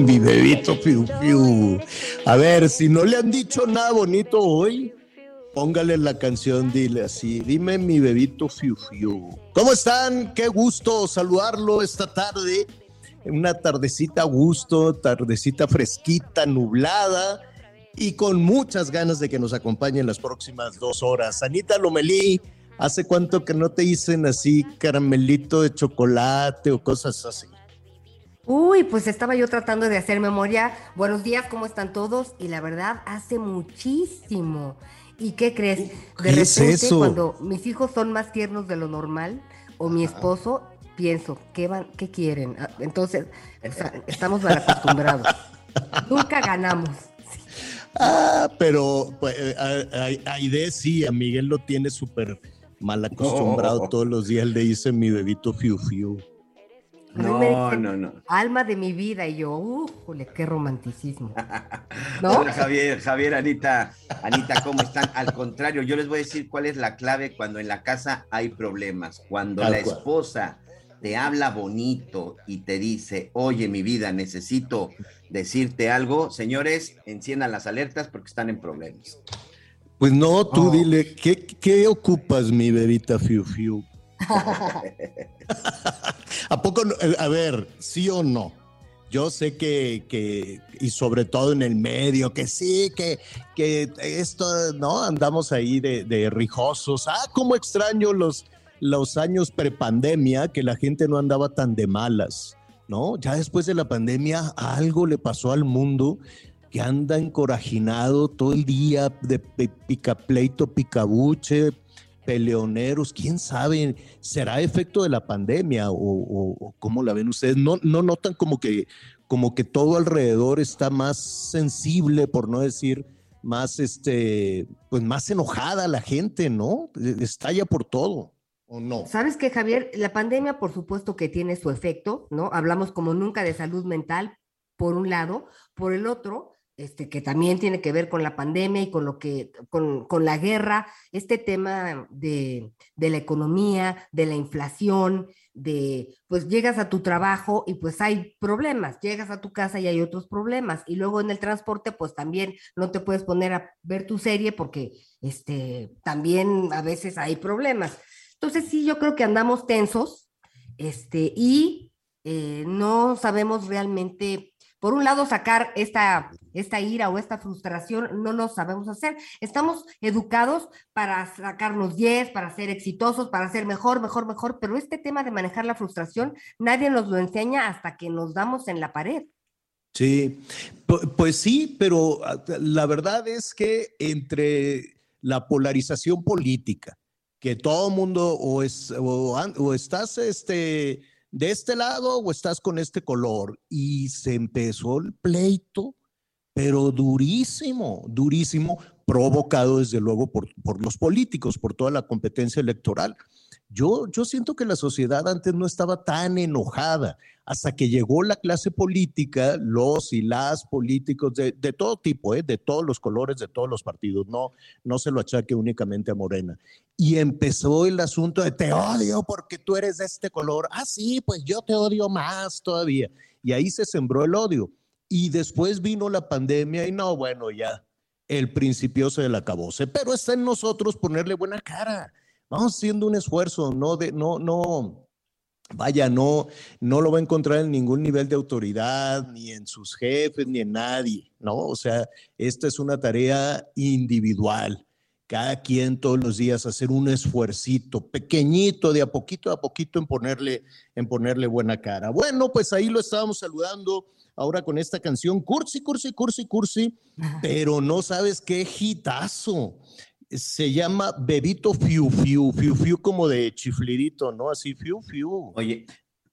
Mi bebito fiu. A ver, si no le han dicho nada bonito hoy, póngale la canción, dile así. Dime mi bebito fiu fiu. ¿Cómo están? Qué gusto saludarlo esta tarde. Una tardecita a gusto, tardecita fresquita, nublada y con muchas ganas de que nos acompañen las próximas dos horas. Anita Lomelí, ¿hace cuánto que no te dicen así caramelito de chocolate o cosas así? Uy, pues estaba yo tratando de hacer memoria. Buenos días, ¿cómo están todos? Y la verdad, hace muchísimo. ¿Y qué crees? De ¿Qué es repente, eso? cuando mis hijos son más tiernos de lo normal, o mi esposo, pienso, ¿qué van, qué quieren? Ah, Entonces, o sea, estamos mal acostumbrados. Nunca ganamos. Ah, pero pues, eh, a, sí, a Miguel lo tiene súper mal acostumbrado. Todos los días le dice mi bebito fiu fiu. No, dicen, no, no. Alma de mi vida, y yo, ¡újole, qué romanticismo! ¿No? Hola Javier, Javier, Anita, Anita, ¿cómo están? Al contrario, yo les voy a decir cuál es la clave cuando en la casa hay problemas. Cuando Tal la cual. esposa te habla bonito y te dice, oye, mi vida, necesito decirte algo, señores, enciendan las alertas porque están en problemas. Pues no, tú Oh. dile, ¿qué, ¿qué ocupas, mi bebita fiu fiu? ¿A poco, a ver, sí o no? Yo sé que, que, y sobre todo en el medio, que sí, que, que esto, ¿no? Andamos ahí de, de rijosos. Ah, cómo extraño los, los años prepandemia, que la gente no andaba tan de malas, ¿no? Ya después de la pandemia, algo le pasó al mundo que anda encorajinado todo el día de pi- picapleito, picabuche, peleoneros, quién sabe, será efecto de la pandemia o, o- o cómo la ven ustedes, no, no notan como que, como que todo alrededor está más sensible, por no decir más, este, pues más enojada la gente, ¿no? Estalla por todo, ¿o no? ¿Sabes qué, Javier? La pandemia, por supuesto que tiene su efecto, ¿no? Hablamos como nunca de salud mental, por un lado, por el otro, este, que también tiene que ver con la pandemia y con lo que, con, con la guerra, este tema de, de la economía, de la inflación, de, pues llegas a tu trabajo y pues hay problemas, llegas a tu casa y hay otros problemas, y luego en el transporte, pues también no te puedes poner a ver tu serie porque, este, también a veces hay problemas. Entonces sí, yo creo que andamos tensos este, y eh, no sabemos realmente, por un lado, sacar esta, esta ira o esta frustración, no lo sabemos hacer. Estamos educados para sacarnos 10, para ser exitosos, para ser mejor, mejor, mejor, pero este tema de manejar la frustración, nadie nos lo enseña hasta que nos damos en la pared. Sí, pu- pues sí, pero ah, la verdad es que entre la polarización política, que todo mundo o, es, o estás este, de este lado o estás con este color, y se empezó el pleito, pero durísimo, durísimo, provocado desde luego por, por los políticos, por toda la competencia electoral. Yo, yo siento que la sociedad antes no estaba tan enojada hasta que llegó la clase política, los y las políticos de, todo tipo, ¿eh? de todos los colores, de todos los partidos, no, no se lo achaque únicamente a Morena. Y empezó el asunto de te odio porque tú eres de este color. Ah, sí, pues yo te odio más todavía. Y ahí se sembró el odio. Y después vino la pandemia y no, bueno, ya el principio se del acabose, pero está en nosotros ponerle buena cara. Vamos haciendo un esfuerzo, no de, no, no, vaya, no, no lo va a encontrar en ningún nivel de autoridad, ni en sus jefes, ni en nadie, ¿no? O sea, esta es una tarea individual. Cada quien todos los días hacer un esfuercito pequeñito, de a poquito a poquito en ponerle, en ponerle buena cara. Bueno, pues ahí lo estábamos saludando ahora con esta canción, Cursi, Cursi, Cursi, Cursi, pero no sabes qué hitazo. Se llama Bebito Fiu Fiu, Fiu Fiu como de chiflirito, ¿no? Así, Fiu Fiu. Oye,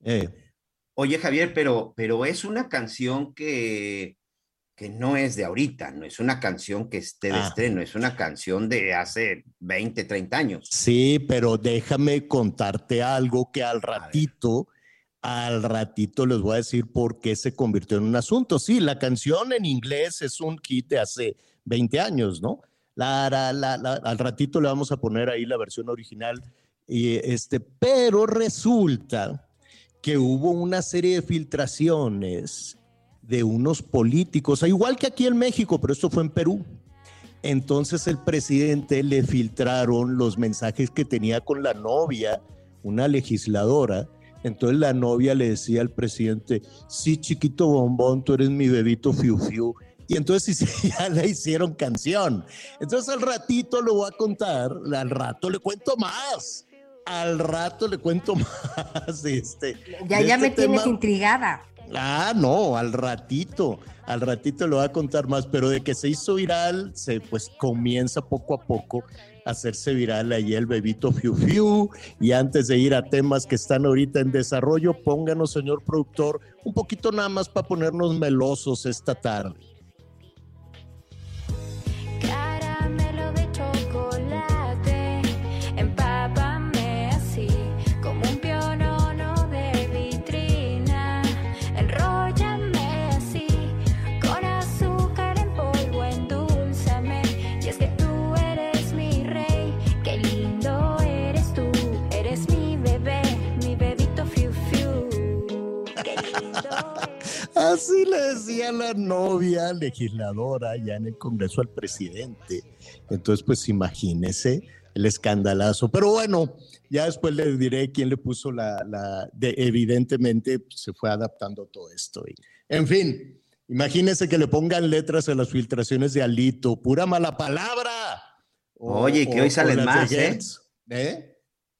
Eh, oye Javier, pero, pero es una canción que, que no es de ahorita, no es una canción que esté de Ah. estreno, es una canción de hace 20, 30 años. Sí, pero déjame contarte algo que al ratito, al ratito les voy a decir por qué se convirtió en un asunto. Sí, la canción en inglés es un hit de hace 20 años, ¿no? La, la, la, al ratito le vamos a poner ahí la versión original, y este, pero resulta que hubo una serie de filtraciones de unos políticos, igual que aquí en México, pero esto fue en Perú. Entonces el presidente le filtraron los mensajes que tenía con la novia, una legisladora. Entonces la novia le decía al presidente, sí, chiquito bombón, tú eres mi bebito fiu fiu. Y entonces ya la hicieron canción. Entonces al ratito lo voy a contar, al rato le cuento más. Al rato le cuento más. Este, Ya, ya este me tienes intrigada. Ah, no, al ratito, al ratito lo voy a contar más, pero de que se hizo viral, se pues comienza poco a poco a hacerse viral ahí el bebito Fiu Fiu. Y antes de ir a temas que están ahorita en desarrollo, pónganos, señor productor, un poquito nada más para ponernos melosos esta tarde. Así le decía la novia legisladora ya en el Congreso al presidente. Entonces, pues imagínese el escandalazo. Pero bueno, ya después le diré quién le puso la, la de, evidentemente pues, se fue adaptando todo esto. Y, en fin, imagínese que le pongan letras a las filtraciones de Alito, pura mala palabra. Oye, que hoy salen más, ¿eh? ¿Eh?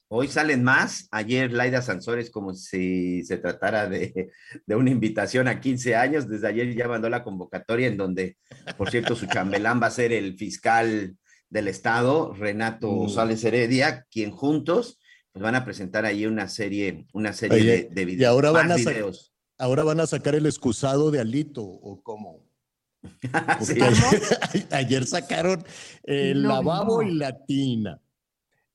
Hoy salen más. Ayer Laida Sansores, como si se tratara de, de una invitación a 15 años. Desde ayer ya mandó la convocatoria en donde, por cierto, su chambelán va a ser el fiscal del Estado, Renato Mm. Sales Heredia, quien juntos pues, van a presentar ahí una serie, una serie Oye, de, de y videos. ahora van más a videos. Ahora van a sacar el excusado de Alito, ¿o cómo? Sí. Ayer, ayer sacaron el No, lavabo no. y la tina.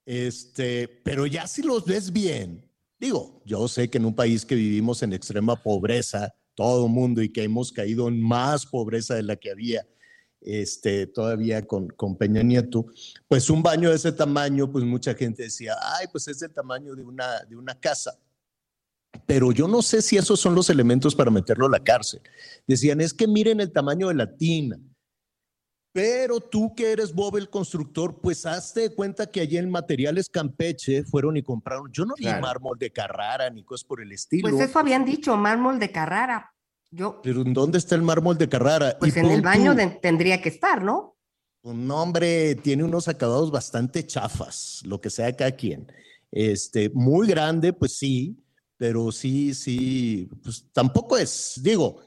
Este, pero ya si los ves bien, digo, yo sé que en un país que vivimos en extrema pobreza, todo el mundo, y que hemos caído en más pobreza de la que había este, todavía con, con Peña Nieto, pues un baño de ese tamaño, pues mucha gente decía, ay, pues es del tamaño de una, de una casa. Pero yo no sé si esos son los elementos para meterlo a la cárcel. Decían, es que miren el tamaño de la tina. Pero tú que eres Bob el constructor, pues hazte de cuenta que allí en Materiales Campeche fueron y compraron. Yo no vi Claro. mármol de Carrara ni cosas por el estilo. Pues eso habían dicho, mármol de Carrara. Yo, Pero ¿en dónde está el mármol de Carrara? pues Y en el baño de- tendría que estar, ¿no? Un hombre tiene unos acabados bastante chafas, lo que sea cada quien. Este, muy grande, pues sí, pero sí, sí, pues tampoco es, digo,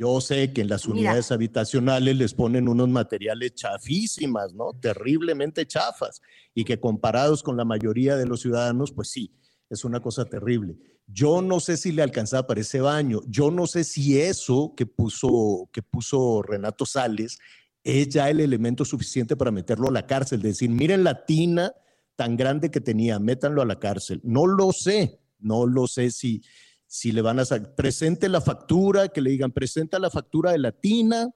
yo sé que en las Mira. unidades habitacionales les ponen unos materiales chafísimas, ¿no? Terriblemente chafas, y que comparados con la mayoría de los ciudadanos, pues sí, es una cosa terrible. Yo no sé si le alcanzaba para ese baño, yo no sé si eso que puso, que puso Renato Sales es ya el elemento suficiente para meterlo a la cárcel. Decir, miren la tina tan grande que tenía, métanlo a la cárcel. No lo sé, no lo sé si, si le van a sacar. Presente la factura, que le digan, presenta la factura de la tina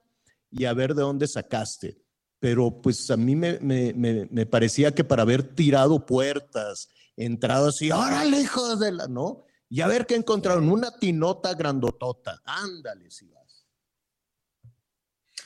y a ver de dónde sacaste. Pero pues a mí me, me, me, me parecía que para haber tirado puertas, entradas y órale, hijos de la, ¿no? Y a ver qué encontraron, una tinota grandotota. Ándale, si vas.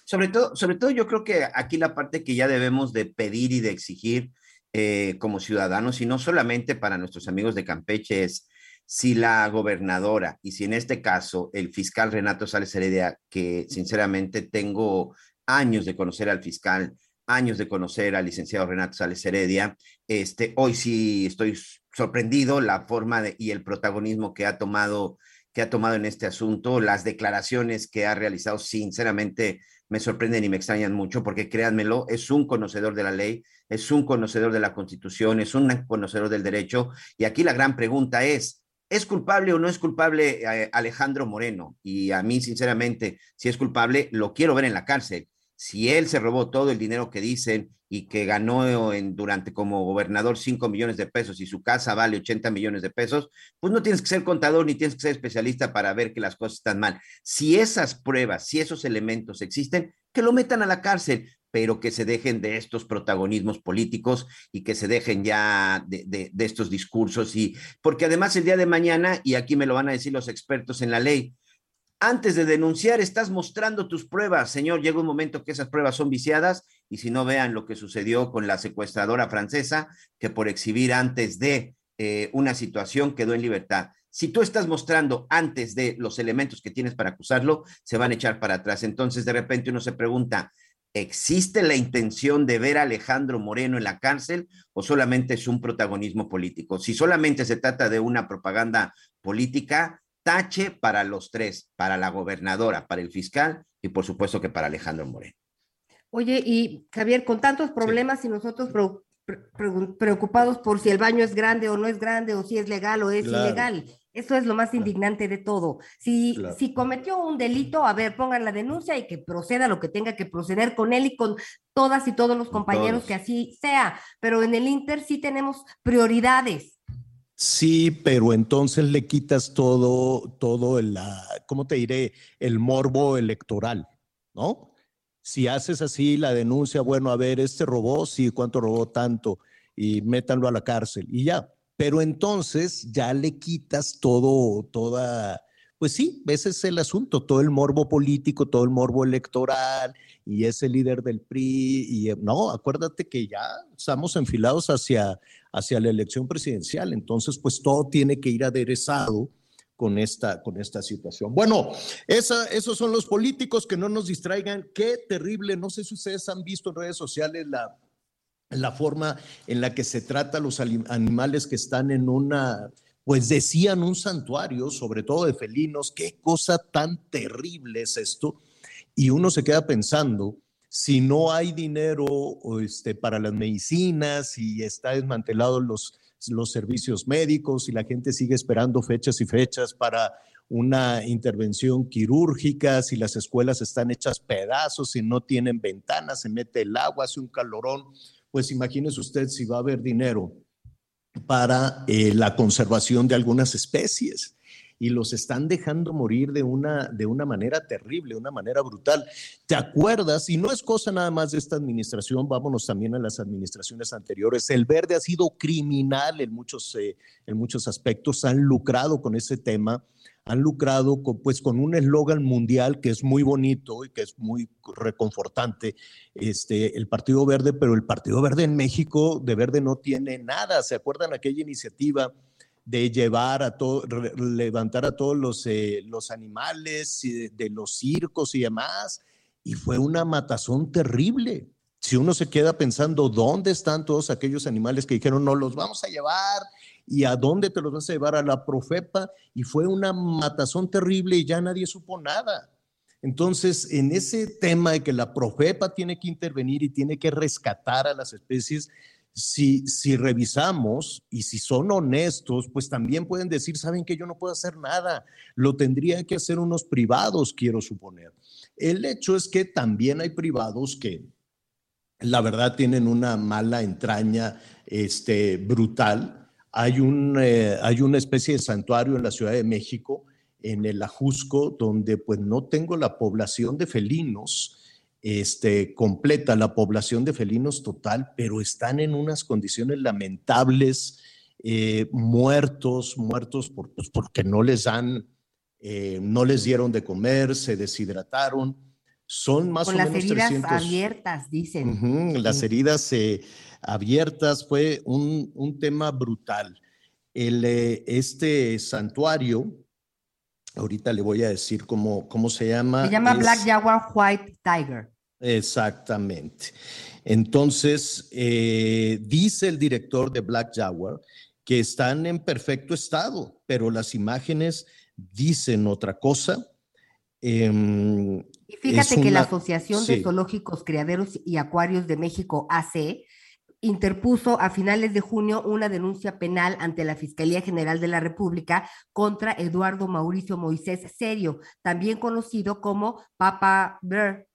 Sobre todo, sobre todo yo creo que aquí la parte que ya debemos de pedir y de exigir eh, como ciudadanos, y no solamente para nuestros amigos de Campeche, es si la gobernadora y si en este caso el fiscal Renato Sales Heredia, que sinceramente tengo años de conocer al fiscal, años de conocer al licenciado Renato Sales Heredia, este, hoy sí estoy sorprendido la forma de, y el protagonismo que ha tomado que ha tomado en este asunto, las declaraciones que ha realizado, sinceramente me sorprenden y me extrañan mucho, porque créanmelo, es un conocedor de la ley, es un conocedor de la constitución, es un conocedor del derecho, y aquí la gran pregunta es, ¿es culpable o no es culpable eh, Alejandro Moreno? Y a mí, sinceramente, si es culpable, lo quiero ver en la cárcel si él se robó todo el dinero que dicen y que ganó en, durante como gobernador 5 millones de pesos y su casa vale 80 millones de pesos, pues no tienes que ser contador ni tienes que ser especialista para ver que las cosas están mal. Si esas pruebas, si esos elementos existen, que lo metan a la cárcel, pero que se dejen de estos protagonismos políticos y que se dejen ya de, estos discursos y porque además el día de mañana, y aquí me lo van a decir los expertos en la ley, antes de denunciar, estás mostrando tus pruebas. Señor, llega un momento que esas pruebas son viciadas y si no vean lo que sucedió con la secuestradora francesa, que por exhibir antes de eh, una situación quedó en libertad. Si tú estás mostrando antes de los elementos que tienes para acusarlo, se van a echar para atrás. Entonces, de repente uno se pregunta, ¿existe la intención de ver a Alejandro Moreno en la cárcel o solamente es un protagonismo político? Si solamente se trata de una propaganda política, tache para los tres, para la gobernadora, para el fiscal y por supuesto que para Alejandro Moreno. Oye, y Javier, con tantos problemas sí. y nosotros pre pre preocupados por si el baño es grande o no es grande, o si es legal o es claro. ilegal. Eso es lo más indignante de todo. Si, claro. si cometió un delito, a ver, pongan la denuncia y que proceda lo que tenga que proceder con él y con todas y todos los compañeros todos. que así sea. Pero en el Inter sí tenemos prioridades. Sí, pero entonces le quitas todo, todo el, ¿cómo te diré? El morbo electoral, ¿no? Si haces así la denuncia, bueno, a ver, este robó, sí, ¿cuánto robó tanto? Y métanlo a la cárcel y ya. Pero entonces ya le quitas todo, toda, pues sí, ese es el asunto, todo el morbo político, todo el morbo electoral y ese líder del PRI. Y no, acuérdate que ya estamos enfilados hacia, hacia la elección presidencial, entonces pues todo tiene que ir aderezado con esta, con esta situación. Bueno, esos son los políticos que no nos distraigan. Qué terrible, no sé si ustedes han visto en redes sociales la, la forma en la que se trata los animales que están en una, pues decían un santuario, sobre todo de felinos, qué cosa tan terrible es esto. Y uno se queda pensando, si no hay dinero este, para las medicinas y está desmantelado los, los servicios médicos y la gente sigue esperando fechas y fechas para una intervención quirúrgica, si las escuelas están hechas pedazos, si no tienen ventanas, se mete el agua, hace un calorón, pues imagínese usted si va a haber dinero para eh, la conservación de algunas especies y los están dejando morir de una, de una manera terrible, de una manera brutal. ¿Te acuerdas? Y no es cosa nada más de esta administración, vámonos también a las administraciones anteriores. El verde ha sido criminal en muchos, eh, en muchos aspectos, han lucrado con ese tema han lucrado con, pues con un eslogan mundial que es muy bonito y que es muy reconfortante, este, el Partido Verde, pero el Partido Verde en México de verde no tiene nada. ¿Se acuerdan aquella iniciativa de llevar a todo, levantar a todos los, eh, los animales de, de los circos y demás? Y fue una matazón terrible. Si uno se queda pensando, ¿dónde están todos aquellos animales que dijeron, no los vamos a llevar? ¿Y a dónde te los vas a llevar? A la Profepa. Y fue una matazón terrible y ya nadie supo nada. Entonces, en ese tema de que la Profepa tiene que intervenir y tiene que rescatar a las especies, si, revisamos y si son honestos, pues también pueden decir, saben que yo no puedo hacer nada, lo tendría que hacer unos privados, quiero suponer. El hecho es que también hay privados que la verdad tienen una mala entraña este, brutal. Hay, un, eh, hay una especie de santuario en la Ciudad de México, en el Ajusco, donde pues no tengo la población de felinos, este, completa la población de felinos total, pero están en unas condiciones lamentables, eh, muertos, muertos por, pues porque no les dan, eh, no les dieron de comer, se deshidrataron. Son más Con o las menos heridas 300. abiertas, dicen. Las Sí. heridas eh, abiertas fue un, un tema brutal. El, este santuario, ahorita le voy a decir cómo, cómo se llama. Se llama es- Black Jaguar White Tiger. Exactamente. Entonces, eh, dice el director de Black Jaguar que están en perfecto estado, pero las imágenes dicen otra cosa. Em, Y fíjate que la Asociación sí. de Zoológicos, Criaderos y Acuarios de México, AC, interpuso a finales de junio una denuncia penal ante la Fiscalía General de la República contra Eduardo Mauricio Moisés Serio, también conocido como Papa Bear,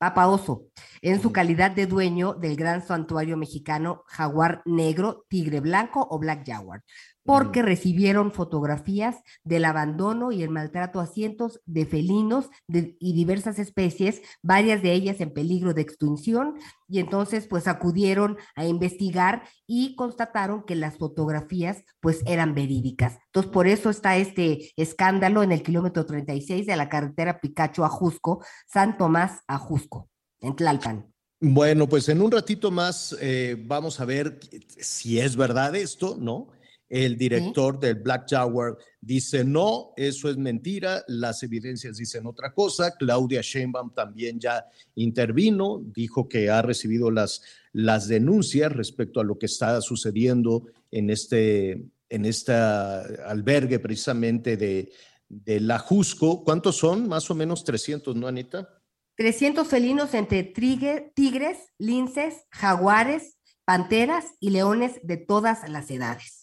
Papa Oso, en su calidad de dueño del gran santuario mexicano Jaguar Negro, Tigre Blanco o Black Jaguar, porque recibieron fotografías del abandono y el maltrato a cientos de felinos de- y diversas especies, varias de ellas en peligro de extinción, y entonces pues acudieron a investigar y constataron que las fotografías pues eran verídicas. Entonces por eso está este escándalo en el kilómetro 36 de la carretera Picacho a Jusco, San Tomás a Jusco, en Tlalpan. Bueno, pues en un ratito más eh, vamos a ver si es verdad esto, ¿no? El director del Black Jaguar dice no, eso es mentira, las evidencias dicen otra cosa. Claudia Sheinbaum también ya intervino, dijo que ha recibido las, las denuncias respecto a lo que está sucediendo en este, en este albergue precisamente de, de la Jusco. ¿Cuántos son? Más o menos 300, ¿no, Anita? 300 felinos entre trigue- tigres, linces, jaguares, panteras y leones de todas las edades.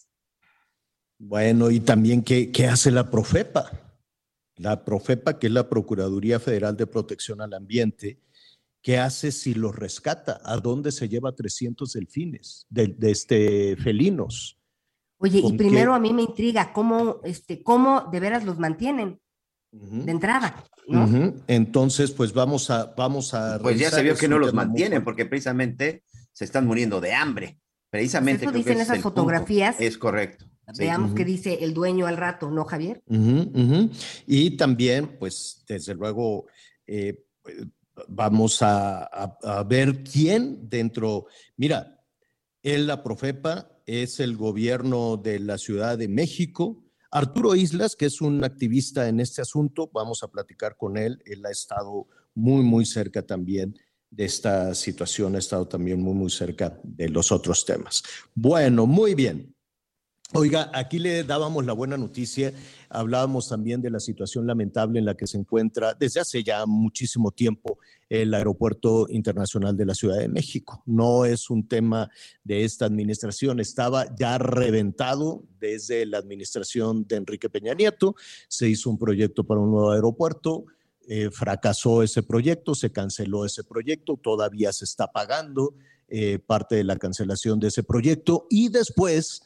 Bueno, y también, ¿qué, qué hace la Profepa? La Profepa, que es la Procuraduría Federal de Protección al Ambiente, ¿qué hace si los rescata? ¿A dónde se lleva 300 delfines, de, de este, felinos? Oye, y ¿Con primero qué? a mí me intriga cómo, este, cómo de veras los mantienen de entrada, ¿no? Entonces, pues vamos a, vamos a Pues ya se vio que no los mantienen porque precisamente se están muriendo de hambre. Precisamente Eso creo que dicen es esas punto. fotografías. Es correcto. Sí. Veamos qué Ujú. dice el dueño al rato, ¿no, Javier? Ujú, ujú. Y también, pues, desde luego, eh, vamos a, a- a ver quién dentro, mira, en la Profepa es el gobierno de la Ciudad de México. Arturo Islas, que es un activista en este asunto, vamos a platicar con él. Él ha estado muy, muy cerca también de esta situación, ha estado también muy, muy cerca de los otros temas. Bueno, muy bien. Oiga, aquí le dábamos la buena noticia, hablábamos también de la situación lamentable en la que se encuentra desde hace ya muchísimo tiempo el Aeropuerto Internacional de la Ciudad de México. No es un tema de esta administración, estaba ya reventado desde la administración de Enrique Peña Nieto, se hizo un proyecto para un nuevo aeropuerto, eh, fracasó ese proyecto, se canceló ese proyecto, todavía se está pagando eh, parte de la cancelación de ese proyecto y después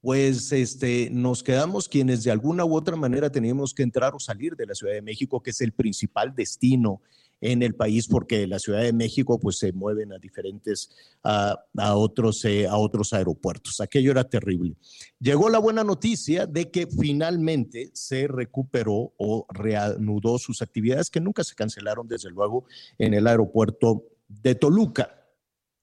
pues este, nos quedamos quienes de alguna u otra manera teníamos que entrar o salir de la Ciudad de México, que es el principal destino en el país, porque la Ciudad de México pues se mueven a diferentes, a, a otros, eh, a otros aeropuertos. Aquello era terrible. Llegó la buena noticia de que finalmente se recuperó o reanudó sus actividades que nunca se cancelaron, desde luego, en el aeropuerto de Toluca.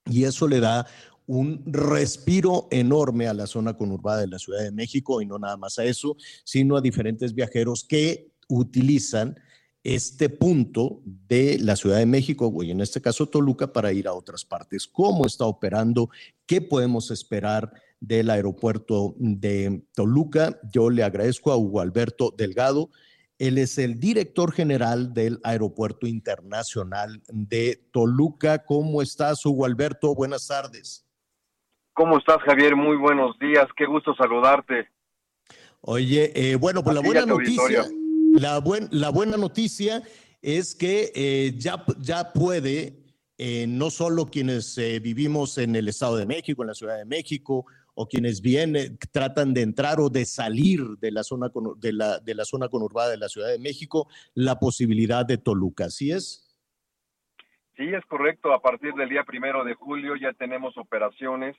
Y eso le da un respiro enorme a la zona conurbada de la Ciudad de México y no nada más a eso, sino a diferentes viajeros que utilizan este punto de la Ciudad de México, y en este caso Toluca, para ir a otras partes. ¿Cómo está operando? ¿Qué podemos esperar del aeropuerto de Toluca? Yo le agradezco a Hugo Alberto Delgado. Él es el director general del Aeropuerto Internacional de Toluca. ¿Cómo estás, Hugo Alberto? Buenas tardes. ¿Cómo estás, Javier? Muy buenos días. Qué gusto saludarte. Oye, eh, bueno, pues la buena noticia, la, buen- la buena noticia es que eh, ya, ya puede, eh, no solo quienes eh, vivimos en el Estado de México, en la Ciudad de México, o quienes vienen, tratan de entrar o de salir de la zona, de la, de la zona conurbada de la Ciudad de México, la posibilidad de Toluca, ¿sí es? Sí, es correcto. A partir del día primero de julio ya tenemos operaciones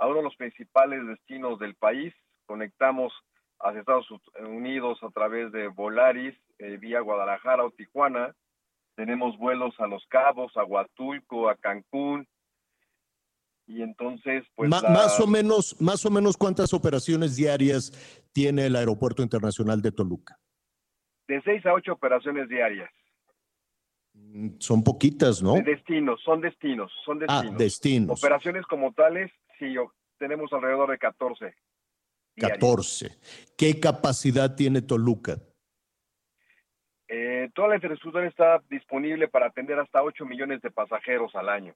a uno de los principales destinos del país. Conectamos hacia Estados Unidos a través de Volaris, eh, vía Guadalajara o Tijuana. tenemos vuelos a Los Cabos, a Huatulco, a Cancún, y entonces, pues... Ma- la- Más o menos, más o menos cuántas operaciones diarias tiene el Aeropuerto Internacional de Toluca. de seis a ocho operaciones diarias. Mm, Son poquitas, ¿no? De destinos, son destinos, son Ah, destinos. destinos. Operaciones como tales, sí, tenemos alrededor de 14. diarias. 14. ¿Qué capacidad tiene Toluca? Eh, toda la infraestructura está disponible para atender hasta 8 millones de pasajeros al año.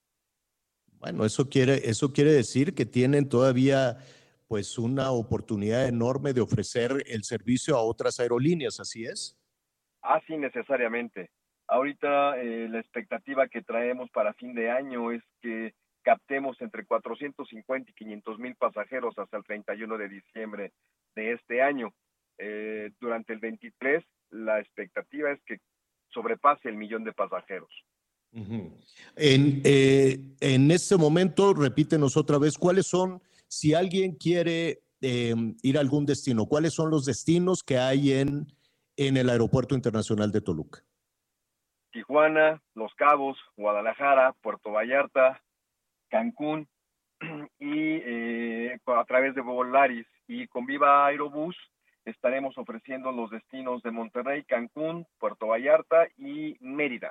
Bueno, eso quiere, eso quiere decir que tienen todavía pues una oportunidad enorme de ofrecer el servicio a otras aerolíneas, ¿así es? Así necesariamente. Ahorita eh, la expectativa que traemos para fin de año es que captemos entre 450 y 500 mil pasajeros hasta el 31 de diciembre de este año. Eh, durante el 23, la expectativa es que sobrepase el millón de pasajeros. En, eh, en este momento, repítenos otra vez, ¿cuáles son, si alguien quiere eh, ir a algún destino, cuáles son los destinos que hay en, en el Aeropuerto Internacional de Toluca? Tijuana, Los Cabos, Guadalajara, Puerto Vallarta, Cancún y eh, a través de Volaris y con Viva Aerobús estaremos ofreciendo los destinos de Monterrey, Cancún, Puerto Vallarta y Mérida.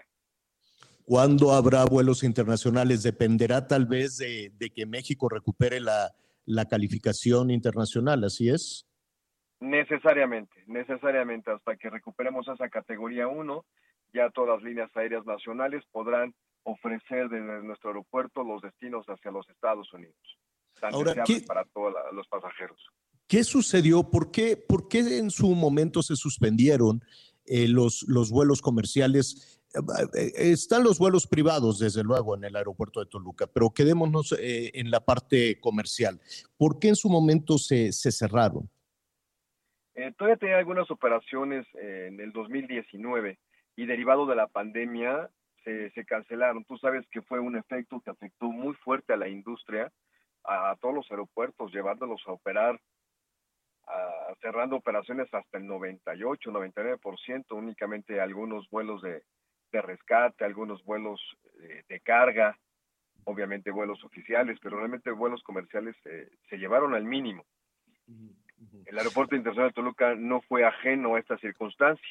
¿Cuándo habrá vuelos internacionales? Dependerá tal vez de, de que México recupere la, la calificación internacional, ¿así es? Necesariamente, necesariamente hasta que recuperemos esa categoría 1, ya todas las líneas aéreas nacionales podrán ofrecer desde nuestro aeropuerto los destinos hacia los Estados Unidos, tan Ahora, deseables ¿qué- para todos los pasajeros. ¿Qué sucedió? ¿Por qué, por qué en su momento se suspendieron eh, los, los vuelos comerciales? Eh, Están los vuelos privados, desde luego, en el aeropuerto de Toluca, pero quedémonos eh, en la parte comercial. ¿Por qué en su momento se, se cerraron? Eh, todavía tenía algunas operaciones eh, en el 2019 y derivado de la pandemia se, se cancelaron. Tú sabes que fue un efecto que afectó muy fuerte a la industria, a, todos los aeropuertos, llevándolos a operar, a- cerrando operaciones hasta el 98, 99%, únicamente algunos vuelos de, de rescate, algunos vuelos eh, de carga, obviamente vuelos oficiales, pero realmente vuelos comerciales eh, se llevaron al mínimo. El Aeropuerto Internacional de Toluca no fue ajeno a esta circunstancia.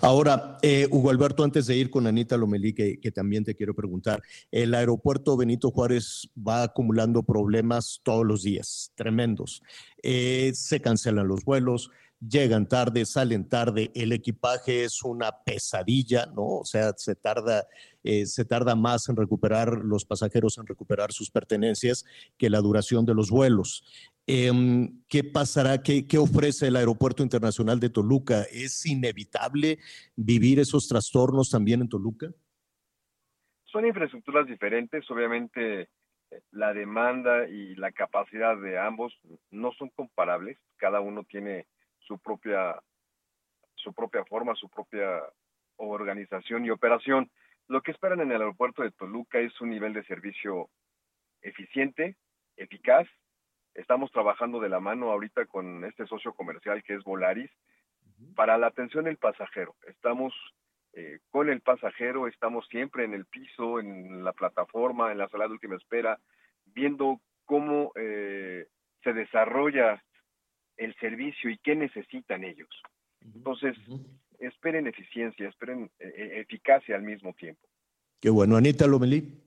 Ahora, eh, Hugo Alberto, antes de ir con Anita Lomelí, que, que también te quiero preguntar, el aeropuerto Benito Juárez va acumulando problemas todos los días, tremendos. Eh, se cancelan los vuelos, llegan tarde, salen tarde, el equipaje es una pesadilla, ¿no? O sea, se tarda, eh, se tarda más en recuperar los pasajeros, en recuperar sus pertenencias que la duración de los vuelos. Em, ¿Qué pasará? ¿Qué, ¿Qué ofrece el Aeropuerto Internacional de Toluca? ¿Es inevitable vivir esos trastornos también en Toluca? Son infraestructuras diferentes, obviamente eh, la demanda y la capacidad de ambos no son comparables, cada uno tiene su propia su propia forma, su propia organización y operación. Lo que esperan en el aeropuerto de Toluca es un nivel de servicio eficiente, eficaz. Estamos trabajando de la mano ahorita con este socio comercial que es Volaris para la atención del pasajero. Estamos eh, con el pasajero, estamos siempre en el piso, en la plataforma, en la sala de última espera, viendo cómo eh, se desarrolla el servicio y qué necesitan ellos. Entonces, esperen eficiencia, esperen eh, eficacia al mismo tiempo. Qué bueno. Anita Lomelí.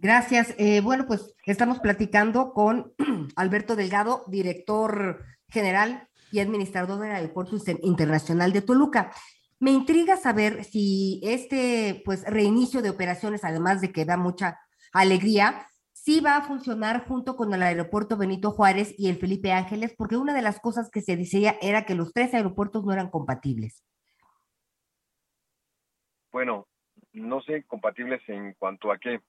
Gracias. Eh, bueno, pues estamos platicando con Alberto Delgado, director general y administrador del Aeropuerto Internacional de Toluca. Me intriga saber si este pues reinicio de operaciones, además de que da mucha alegría, sí va a funcionar junto con el aeropuerto Benito Juárez y el Felipe Ángeles, porque una de las cosas que se decía era que los tres aeropuertos no eran compatibles. Bueno, no sé compatibles en cuanto a qué.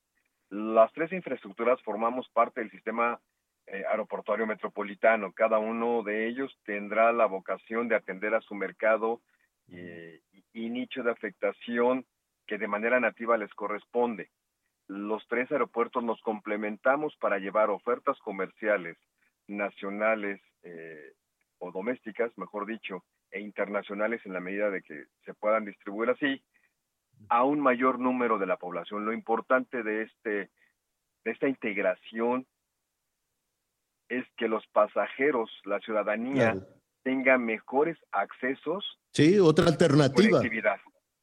Las tres infraestructuras formamos parte del sistema eh, aeroportuario metropolitano. Cada uno de ellos tendrá la vocación de atender a su mercado eh, y, nicho de afectación que de manera nativa les corresponde. Los tres aeropuertos nos complementamos para llevar ofertas comerciales nacionales eh, o domésticas, mejor dicho, e internacionales en la medida de que se puedan distribuir así a un mayor número de la población. Lo importante de este de esta integración es que los pasajeros, la ciudadanía Claro. tenga mejores accesos Sí, otra alternativa. conectividad.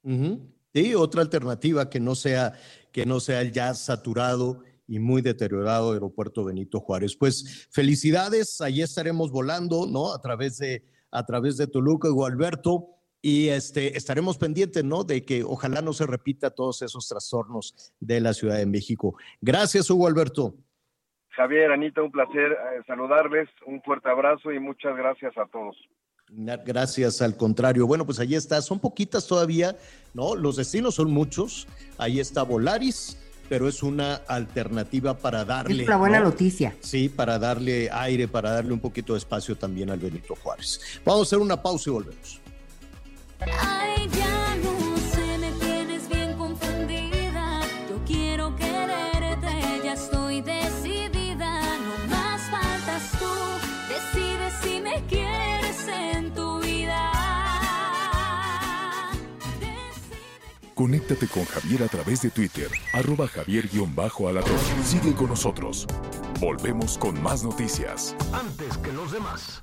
Ujú. Sí, otra alternativa que no sea que no sea el ya saturado y muy deteriorado aeropuerto Benito Juárez. Pues felicidades, ahí estaremos volando, ¿no? A través de a través de Toluca, Hugo Alberto, y este estaremos pendientes, ¿no? De que ojalá no se repita todos esos trastornos de la Ciudad de México. Gracias, Hugo Alberto. Javier, Anita, un placer eh, saludarles, un fuerte abrazo y muchas gracias a todos. Gracias, al contrario. Bueno, pues ahí está. Son poquitas todavía, ¿no? Los destinos son muchos. Ahí está Volaris, pero es una alternativa para darle. Es una buena ¿no? noticia. Sí, para darle aire, para darle un poquito de espacio también al Benito Juárez. Vamos a hacer una pausa y volvemos. Ay, ya no sé, me tienes bien confundida. Yo quiero quererte, ya estoy decidida. No más faltas tú, decides si me quieres en tu vida. Decide Conéctate con Javier a través de Twitter, arroba javier-alatorre. Sigue con nosotros. Volvemos con más noticias. Antes que los demás.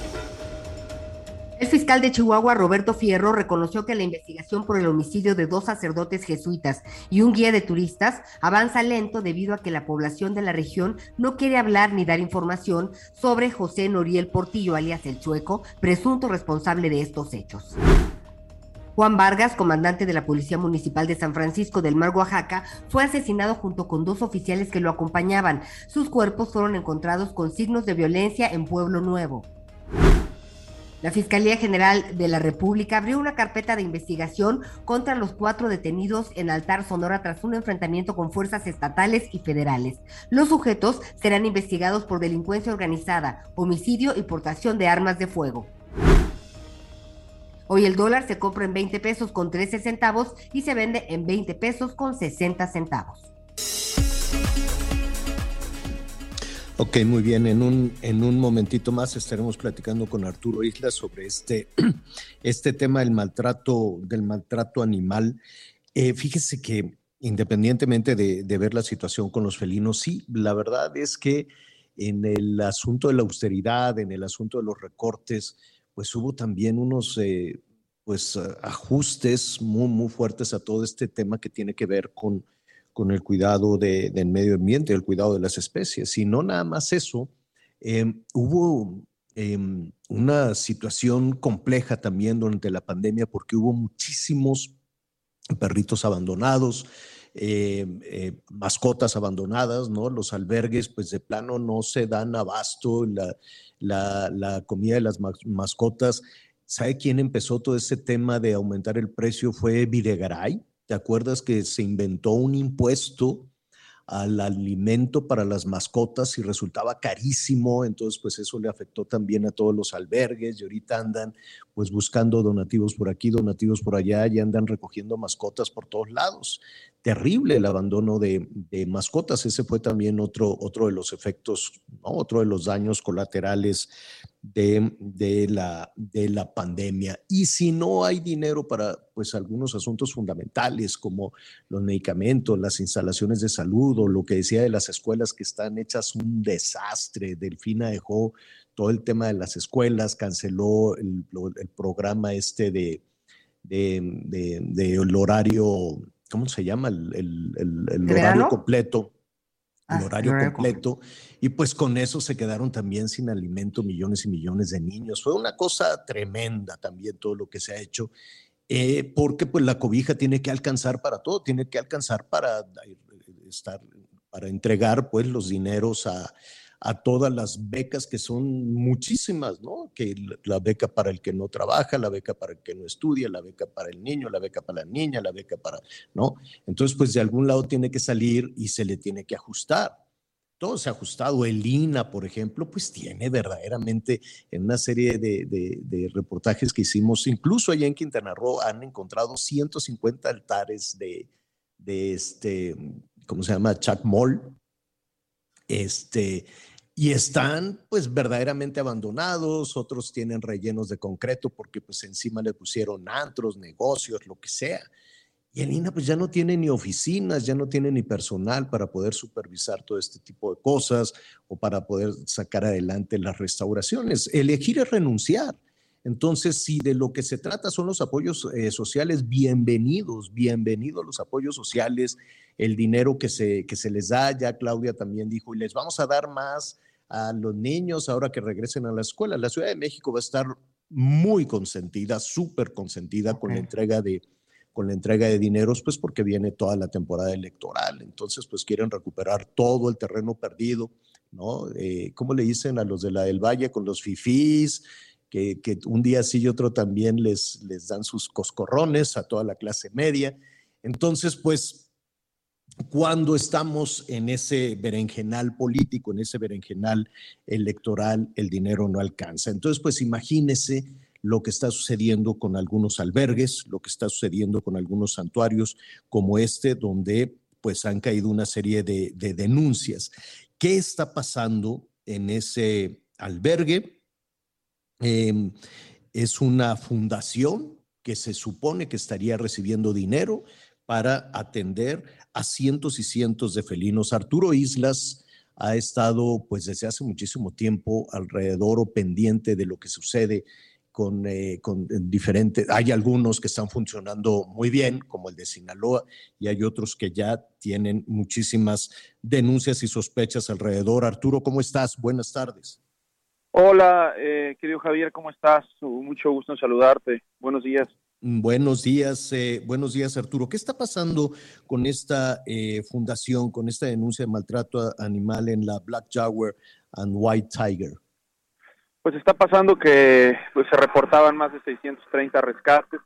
El fiscal de Chihuahua, Roberto Fierro, reconoció que la investigación por el homicidio de dos sacerdotes jesuitas y un guía de turistas avanza lento debido a que la población de la región no quiere hablar ni dar información sobre José Noriel Portillo, alias El Chueco, presunto responsable de estos hechos. Juan Vargas, comandante de la Policía Municipal de San Francisco del Mar, Oaxaca, fue asesinado junto con dos oficiales que lo acompañaban. Sus cuerpos fueron encontrados con signos de violencia en Pueblo Nuevo. La Fiscalía General de la República abrió una carpeta de investigación contra los cuatro detenidos en Altar Sonora tras un enfrentamiento con fuerzas estatales y federales. Los sujetos serán investigados por delincuencia organizada, homicidio y portación de armas de fuego. Hoy el dólar se compra en 20 pesos con 13 centavos y se vende en 20 pesos con 60 centavos. Ok, muy bien. En un, en un momentito más estaremos platicando con Arturo Islas sobre este, este tema del maltrato, del maltrato animal. Eh, fíjese que independientemente de, de, ver la situación con los felinos, sí, la verdad es que en el asunto de la austeridad, en el asunto de los recortes, pues hubo también unos eh, pues, ajustes muy, muy fuertes a todo este tema que tiene que ver con, con el cuidado de, del medio ambiente, el cuidado de las especies. Y no nada más eso, eh, hubo eh, una situación compleja también durante la pandemia porque hubo muchísimos perritos abandonados, eh, eh, mascotas abandonadas, ¿no? Los albergues, pues de plano no se dan abasto, la, la, la comida de las mascotas. ¿Sabe quién empezó todo ese tema de aumentar el precio? Fue Videgaray. ¿Te acuerdas que se inventó un impuesto al alimento para las mascotas y resultaba carísimo? Entonces, pues eso le afectó también a todos los albergues y ahorita andan pues buscando donativos por aquí, donativos por allá y andan recogiendo mascotas por todos lados. Terrible el abandono de, mascotas. Ese fue también otro, otro de los efectos, otro de los daños colaterales de, de, la, de la pandemia. Y si no hay dinero para pues algunos asuntos fundamentales como los medicamentos, las instalaciones de salud o lo que decía de las escuelas que están hechas un desastre, Delfina dejó todo el tema de las escuelas, canceló el, el programa este de, de, de, de, el horario, ¿cómo se llama? El, el, el horario completo el Ah, horario horario completo, y pues con eso se quedaron también sin alimento millones y millones de niños. Fue una cosa tremenda también todo lo que se ha hecho, eh, porque pues la cobija tiene que alcanzar para todo, tiene que alcanzar para estar, para entregar pues los dineros a, a todas las becas que son muchísimas, ¿no? Que la beca para el que no trabaja, la beca para el que no estudia, la beca para el niño, la beca para la niña, la beca para, ¿no? Entonces, pues de algún lado tiene que salir y se le tiene que ajustar. Todo se ha ajustado. El INA, por ejemplo, pues tiene verdaderamente en una serie de, de, reportajes que hicimos, incluso allá en Quintana Roo han encontrado 150 altares de, de este, ¿cómo se llama? Chacmol. Este, y están pues verdaderamente abandonados, otros tienen rellenos de concreto porque pues encima le pusieron antros, negocios, lo que sea. Y el INA pues ya no tiene ni oficinas, ya no tiene ni personal para poder supervisar todo este tipo de cosas o para poder sacar adelante las restauraciones. Elegir es renunciar. Entonces, si de lo que se trata son los apoyos eh, sociales, bienvenidos, bienvenidos los apoyos sociales, el dinero que se, que se les da, ya Claudia también dijo, y les vamos a dar más a los niños ahora que regresen a la escuela. La Ciudad de México va a estar muy consentida, súper consentida con la entrega de con la entrega de dineros, pues porque viene toda la temporada electoral. Entonces, pues quieren recuperar todo el terreno perdido, ¿no? Eh, ¿Cómo le dicen a los de la del Valle con los fifís? Que, que, un día sí y otro también les, les dan sus coscorrones a toda la clase media. Entonces, pues cuando estamos en ese berenjenal político, en ese berenjenal electoral, el dinero no alcanza. Entonces, pues imagínese lo que está sucediendo con algunos albergues, lo que está sucediendo con algunos santuarios como este, donde pues han caído una serie de, de denuncias. ¿Qué está pasando en ese albergue? Eh, es una fundación que se supone que estaría recibiendo dinero para atender a cientos y cientos de felinos. Arturo Islas ha estado pues desde hace muchísimo tiempo alrededor o pendiente de lo que sucede con, eh, diferentes, hay algunos que están funcionando muy bien, como el de Sinaloa, y hay otros que ya tienen muchísimas denuncias y sospechas alrededor. Arturo, ¿cómo estás? Buenas tardes. Hola, eh, querido Javier, ¿cómo estás? Mucho gusto en saludarte. Buenos días. Buenos días, eh, buenos días Arturo. ¿Qué está pasando con esta eh, fundación, con esta denuncia de maltrato animal en la Black Jaguar and White Tiger? Pues está pasando que pues, se reportaban más de 630 rescates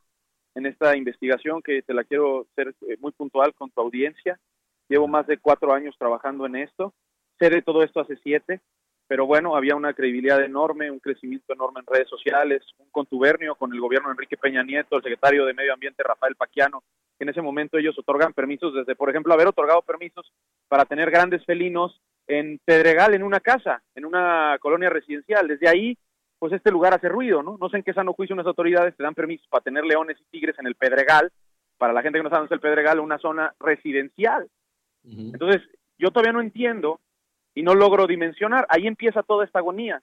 en esta investigación que te la quiero ser eh, muy puntual con tu audiencia. Llevo más de cuatro años trabajando en esto. Sé de todo esto hace siete pero bueno, había una credibilidad enorme, un crecimiento enorme en redes sociales, un contubernio con el gobierno de Enrique Peña Nieto, el secretario de Medio Ambiente Rafael Paquiano, que en ese momento ellos otorgan permisos desde, por ejemplo, haber otorgado permisos para tener grandes felinos en Pedregal, en una casa, en una colonia residencial. Desde ahí, pues este lugar hace ruido, ¿no? No sé en qué sano juicio unas autoridades te dan permisos para tener leones y tigres en el Pedregal, para la gente que no sabe dónde es el Pedregal, una zona residencial. Entonces, yo todavía no entiendo y no logro dimensionar. Ahí empieza toda esta agonía.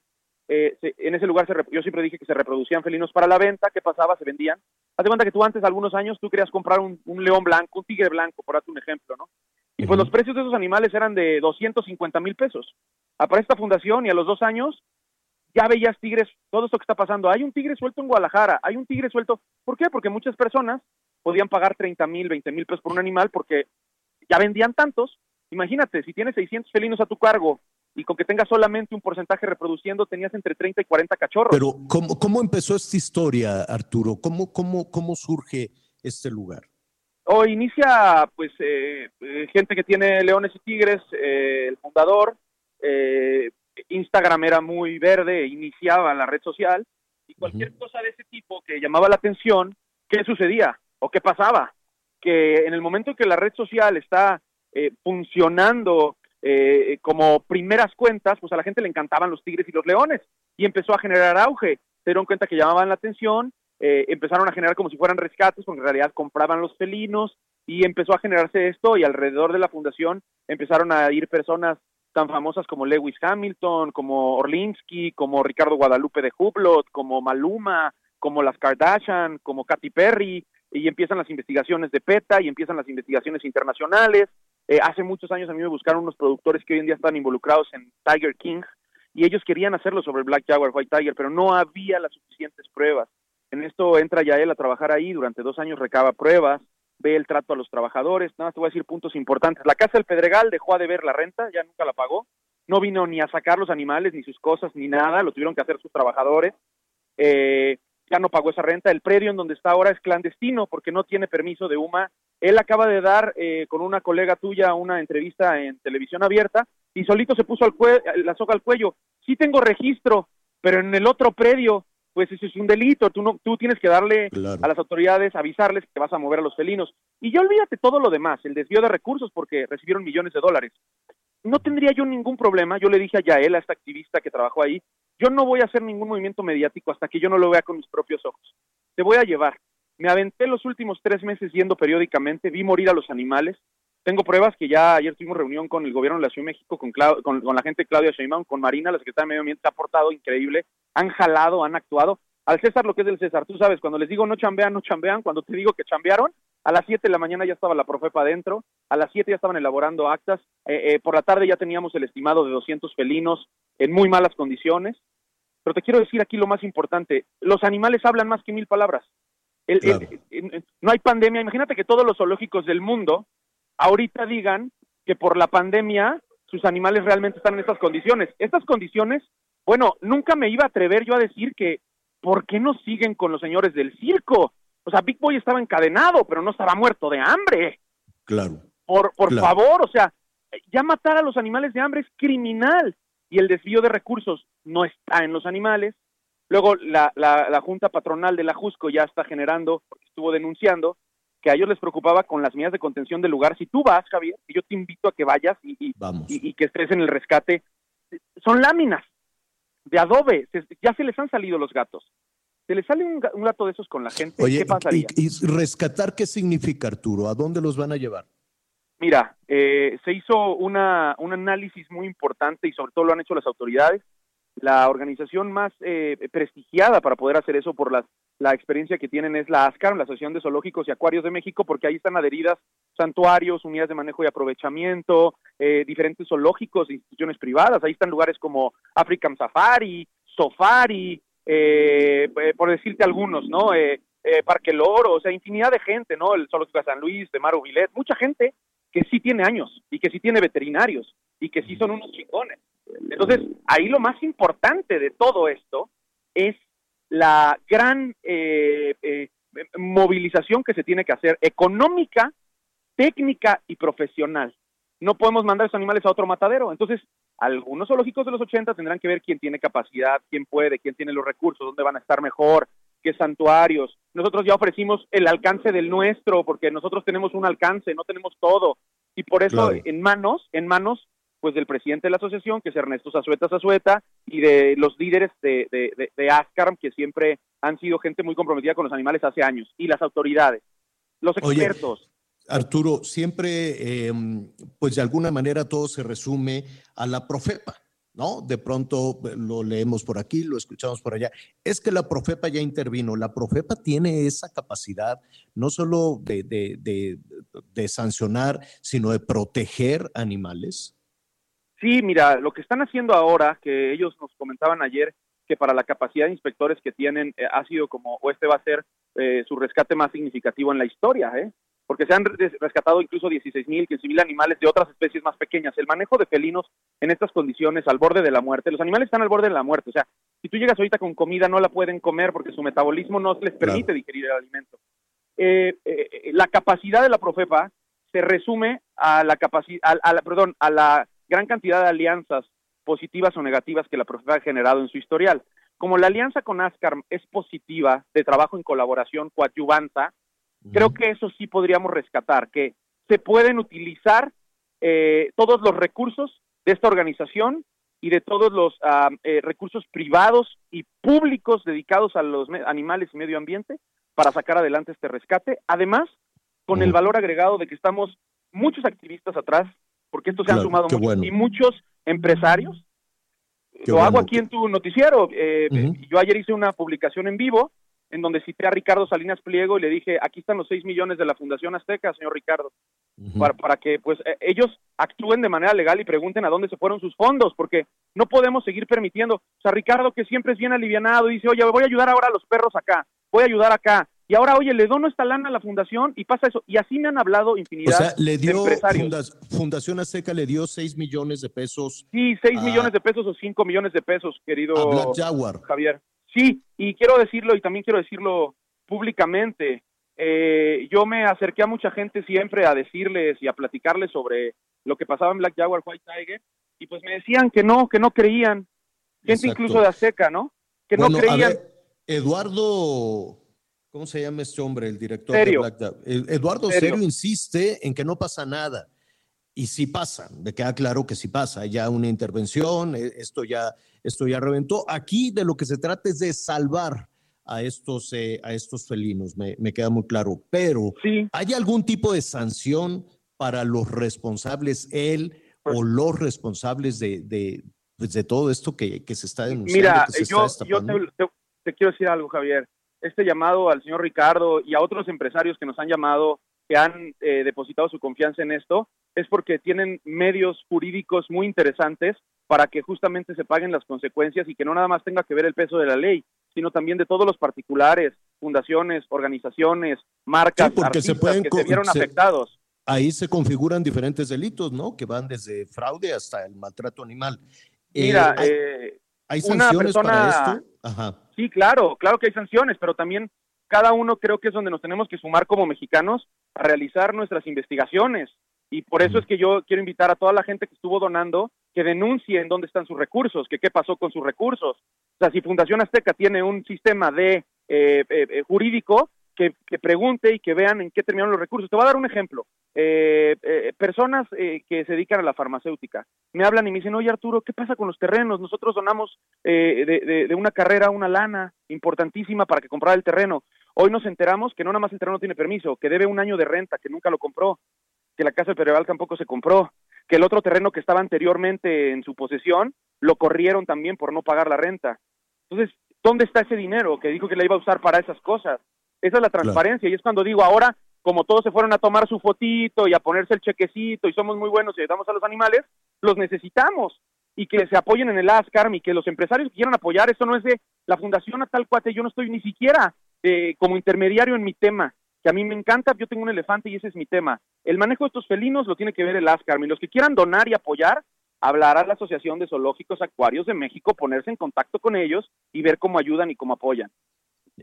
Eh, se, en ese lugar se, yo siempre dije que se reproducían felinos para la venta. ¿Qué pasaba? Se vendían. Haz de cuenta que tú antes, algunos años, tú querías comprar un, un león blanco, un tigre blanco, por darte un ejemplo, ¿no? Y pues los precios de esos animales eran de 250 mil pesos. Aparece esta fundación y a los dos años ya veías tigres, todo esto que está pasando. Hay un tigre suelto en Guadalajara, hay un tigre suelto. ¿Por qué? Porque muchas personas podían pagar 30 mil, 20 mil pesos por un animal porque ya vendían tantos Imagínate, si tienes 600 felinos a tu cargo y con que tengas solamente un porcentaje reproduciendo, tenías entre 30 y 40 cachorros. Pero, ¿cómo, cómo empezó esta historia, Arturo? ¿Cómo, cómo, cómo surge este lugar? O inicia, pues, eh, eh, gente que tiene leones y tigres, eh, el fundador, eh, Instagram era muy verde, iniciaba la red social, y cualquier cosa de ese tipo que llamaba la atención, ¿qué sucedía? ¿O qué pasaba? Que en el momento en que la red social está eh, funcionando eh, como primeras cuentas, pues a la gente le encantaban los tigres y los leones y empezó a generar auge. Se dieron cuenta que llamaban la atención, eh, empezaron a generar como si fueran rescates, porque en realidad compraban los felinos y empezó a generarse esto y alrededor de la fundación empezaron a ir personas tan famosas como Lewis Hamilton, como Orlinsky, como Ricardo Guadalupe de Hublot, como Maluma, como las Kardashian, como Katy Perry, y empiezan las investigaciones de PETA y empiezan las investigaciones internacionales. Eh, hace muchos años a mí me buscaron unos productores que hoy en día están involucrados en Tiger King y ellos querían hacerlo sobre Black Jaguar White Tiger, pero no había las suficientes pruebas. En esto entra ya él a trabajar ahí, durante dos años recaba pruebas, ve el trato a los trabajadores, nada más te voy a decir puntos importantes. La Casa del Pedregal dejó de ver la renta, ya nunca la pagó, no vino ni a sacar los animales, ni sus cosas, ni nada, lo tuvieron que hacer sus trabajadores. Eh, ya no pagó esa renta. El predio en donde está ahora es clandestino porque no tiene permiso de UMA. Él acaba de dar eh, con una colega tuya una entrevista en televisión abierta y solito se puso al la soga al cuello. Sí tengo registro, pero en el otro predio, pues eso es un delito. Tú, no, tú tienes que darle a las autoridades, avisarles que vas a mover a los felinos. Y ya olvídate todo lo demás, el desvío de recursos porque recibieron millones de dólares no tendría yo ningún problema. Yo le dije a Yael, a esta activista que trabajó ahí, yo no voy a hacer ningún movimiento mediático hasta que yo no lo vea con mis propios ojos. Te voy a llevar. Me aventé los últimos tres meses yendo periódicamente, vi morir a los animales. Tengo pruebas que ya ayer tuvimos reunión con el gobierno de la Ciudad de México, con, con la gente de Claudia Sheinbaum, con Marina, la secretaria de Medio Ambiente, ha aportado increíble. Han jalado, han actuado. Al César lo que es del César, tú sabes, cuando les digo no chambean, no chambean, cuando te digo que chambearon, a las 7 de la mañana ya estaba la Profepa adentro, a las 7 ya estaban elaborando actas, eh, eh, por la tarde ya teníamos el estimado de 200 felinos en muy malas condiciones. Pero te quiero decir aquí lo más importante, los animales hablan más que mil palabras. El- el- el- el- no hay pandemia, imagínate que todos los zoológicos del mundo ahorita digan que por la pandemia sus animales realmente están en estas condiciones. Estas condiciones, bueno, nunca me iba a atrever yo a decir que, ¿por qué no siguen con los señores del circo? O sea, Big Boy estaba encadenado, pero no estaba muerto de hambre. Claro. Por, por Claro. favor, o sea, ya matar a los animales de hambre es criminal y el desvío de recursos no está en los animales. Luego la, la, la Junta Patronal de la Jusco ya está generando, estuvo denunciando, que a ellos les preocupaba con las medidas de contención del lugar. Si tú vas, Javier, y yo te invito a que vayas y, y, y- y que estés en el rescate, son láminas de adobe, se- ya se les han salido los gatos. Se les sale un, un gato de esos con la gente, Oye, ¿qué pasaría? y, y rescatar qué significa, Arturo? ¿A dónde los van a llevar? Mira, eh, se hizo una, un análisis muy importante y sobre todo lo han hecho las autoridades. La organización más eh, prestigiada para poder hacer eso por las, la experiencia que tienen es la ASCAR, la Asociación de Zoológicos y Acuarios de México, porque ahí están adheridas santuarios, unidades de manejo y aprovechamiento, eh, diferentes zoológicos, instituciones privadas. Ahí están lugares como African Safari, Safari, eh, eh, por decirte algunos, ¿no? Eh, eh, Parque Loro, o sea, infinidad de gente, ¿no? El Zoológico de San Luis, de Maro Vilet, mucha gente que sí tiene años y que sí tiene veterinarios y que sí son unos chingones. Entonces, ahí lo más importante de todo esto es la gran eh, eh, movilización que se tiene que hacer económica, técnica y profesional. No podemos mandar esos animales a otro matadero. Entonces, algunos zoológicos de los 80 tendrán que ver quién tiene capacidad, quién puede, quién tiene los recursos, dónde van a estar mejor, qué santuarios. Nosotros ya ofrecimos el alcance del nuestro, porque nosotros tenemos un alcance, no tenemos todo. Y por eso, Claro. en manos, en manos, pues del presidente de la asociación, que es Ernesto Zazueta Zazueta, y de los líderes de, de, de, de ASCARM, que siempre han sido gente muy comprometida con los animales hace años, y las autoridades, los Oye, expertos. Arturo, siempre, eh, pues de alguna manera todo se resume a la Profepa, ¿no? De pronto eh, lo leemos por aquí, lo escuchamos por allá. Es que la Profepa ya intervino. La Profepa tiene esa capacidad no solo de, de- de- de sancionar, sino de proteger animales. Sí, mira, lo que están haciendo ahora, que ellos nos comentaban ayer, que para la capacidad de inspectores que tienen eh, ha sido como, o este va a ser eh, su rescate más significativo en la historia, ¿eh? porque se han res- rescatado incluso 16 mil, 15 mil animales de otras especies más pequeñas. El manejo de felinos en estas condiciones, al borde de la muerte, los animales están al borde de la muerte, o sea, si tú llegas ahorita con comida no la pueden comer porque su metabolismo no les permite digerir el alimento. Eh, eh, la capacidad de la Profepa se resume a la capacidad, a, la, perdón, a la gran cantidad de alianzas positivas o negativas que la Profepa ha generado en su historial. Como la alianza con ASCAR es positiva, de trabajo en colaboración, coadyuvanta, creo que eso sí podríamos rescatar, que se pueden utilizar eh, todos los recursos de esta organización y de todos los eh, recursos privados y públicos dedicados a los animales y medio ambiente para sacar adelante este rescate. Además, con el valor agregado de que estamos muchos activistas atrás, porque esto se han Claro, sumado qué muchos, bueno. y muchos empresarios. Qué Lo hago aquí en tu noticiero. eh, Ujú. Yo ayer hice una publicación en vivo en donde cité a Ricardo Salinas Pliego y le dije, aquí están los 6 millones de la Fundación Azteca, señor Ricardo, para, para que pues eh, ellos actúen de manera legal y pregunten a dónde se fueron sus fondos, porque no podemos seguir permitiendo, o sea, Ricardo que siempre es bien alivianado dice, oye, voy a ayudar ahora a los perros acá, voy a ayudar acá, y ahora, oye, le dono esta lana a la fundación y pasa eso. Y así me han hablado O infinidad sea, le de dio empresarios. Fundas- Fundación Azteca le dio 6 millones de pesos Sí, 6 a- millones de pesos o 5 millones de pesos, querido a Black Jaguar. Javier. Sí, y quiero decirlo y también quiero decirlo públicamente. Eh, yo me acerqué a mucha gente siempre a decirles y a platicarles sobre lo que pasaba en Black Jaguar, White Tiger, y pues me decían que no, que no creían. Gente Exacto. incluso de Azteca, ¿no? Que Bueno, no creían. ver, Eduardo, ¿cómo se llama este hombre, el director Serio. de Black? Eh, Eduardo Serio. Serio insiste en que no pasa nada. Y sí pasa, me queda claro que sí pasa. Ya una intervención, eh, esto ya, esto ya reventó. Aquí de lo que se trata es de salvar a estos, eh, a estos felinos, me, me queda muy claro. Pero, ¿hay algún tipo de sanción para los responsables, él Pues o los responsables de, de, pues, de todo esto que, que se está denunciando? Mira, que se yo, está yo te, te- te quiero decir algo, Javier. Este llamado al señor Ricardo y a otros empresarios que nos han llamado, que han eh, depositado su confianza en esto, es porque tienen medios jurídicos muy interesantes para que justamente se paguen las consecuencias y que no nada más tenga que ver el peso de la ley, sino también de todos los particulares, fundaciones, organizaciones, marcas, Sí, porque se pueden que se vieron se- afectados. ahí se configuran diferentes delitos, ¿no? Que van desde fraude hasta el maltrato animal. Eh, Mira, ¿hay, eh, hay una sanciones para persona- esto? Ajá. Sí, claro, claro que hay sanciones, pero también cada uno creo que es donde nos tenemos que sumar como mexicanos a realizar nuestras investigaciones. Y por eso es que yo quiero invitar a toda la gente que estuvo donando que denuncien dónde están sus recursos, que qué pasó con sus recursos. O sea, si Fundación Azteca tiene un sistema de eh, eh, eh, jurídico, que, que pregunte y que vean en qué terminaron los recursos. Te voy a dar un ejemplo. Eh, eh, personas eh, que se dedican a la farmacéutica me hablan y me dicen, oye Arturo, ¿qué pasa con los terrenos? Nosotros donamos eh, de, de- de una carrera una lana importantísima para que comprara el terreno. Hoy nos enteramos que no nada más el terreno tiene permiso, que debe un año de renta, que nunca lo compró, que la casa del Pereval tampoco se compró, que el otro terreno que estaba anteriormente en su posesión lo corrieron también por no pagar la renta. Entonces, ¿dónde está ese dinero que dijo que la iba a usar para esas cosas? Esa es la transparencia y es cuando digo ahora, como todos se fueron a tomar su fotito y a ponerse el chequecito y somos muy buenos y ayudamos a los animales, los necesitamos y que se apoyen en el ASCARM y que los empresarios que quieran apoyar, esto no es de la fundación a tal cuate, yo no estoy ni siquiera eh, como intermediario en mi tema, que a mí me encanta, yo tengo un elefante y ese es mi tema. El manejo de estos felinos lo tiene que ver el ASCARM y los que quieran donar y apoyar, hablar a la Asociación de Zoológicos Acuarios de México, ponerse en contacto con ellos y ver cómo ayudan y cómo apoyan.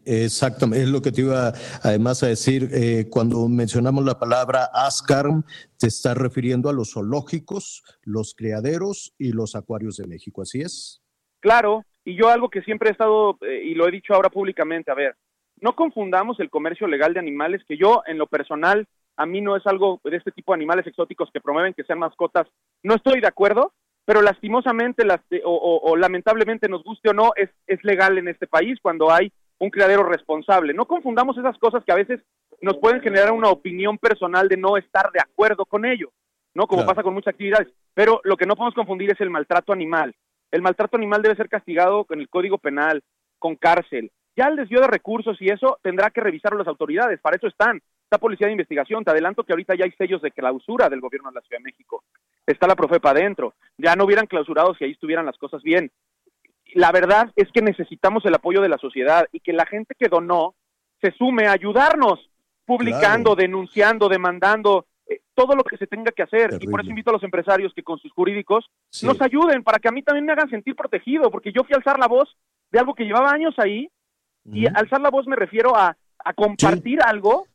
Exactamente, es lo que te iba además a decir. eh, cuando mencionamos la palabra ASCARM, te estás refiriendo a los zoológicos, los criaderos y los acuarios de México, ¿así es? Claro, y yo algo que siempre he estado, eh, y lo he dicho ahora públicamente, a ver, no confundamos el comercio legal de animales, que yo en lo personal, a mí no es algo de este tipo de animales exóticos que promueven que sean mascotas, no estoy de acuerdo, pero lastimosamente las, o, o- o lamentablemente nos guste o no, es, es legal en este país cuando hay un criadero responsable. No confundamos esas cosas que a veces nos pueden generar una opinión personal de no estar de acuerdo con ello, ¿no? Como Claro. pasa con muchas actividades. Pero lo que no podemos confundir es el maltrato animal. El maltrato animal debe ser castigado con el Código Penal, con cárcel. Ya el desvío de recursos y eso tendrá que revisarlo las autoridades, para eso están. Está Policía de Investigación, te adelanto que ahorita ya hay sellos de clausura del gobierno de la Ciudad de México. Está la Profepa adentro. Ya no hubieran clausurado si ahí estuvieran las cosas bien. La verdad es que necesitamos el apoyo de la sociedad y que la gente que donó se sume a ayudarnos, publicando, denunciando, demandando, eh, todo lo que se tenga que hacer. Y por eso invito a los empresarios que con sus jurídicos Sí. nos ayuden para que a mí también me hagan sentir protegido, porque yo fui a alzar la voz de algo que llevaba años ahí, y alzar la voz me refiero a, a compartir algo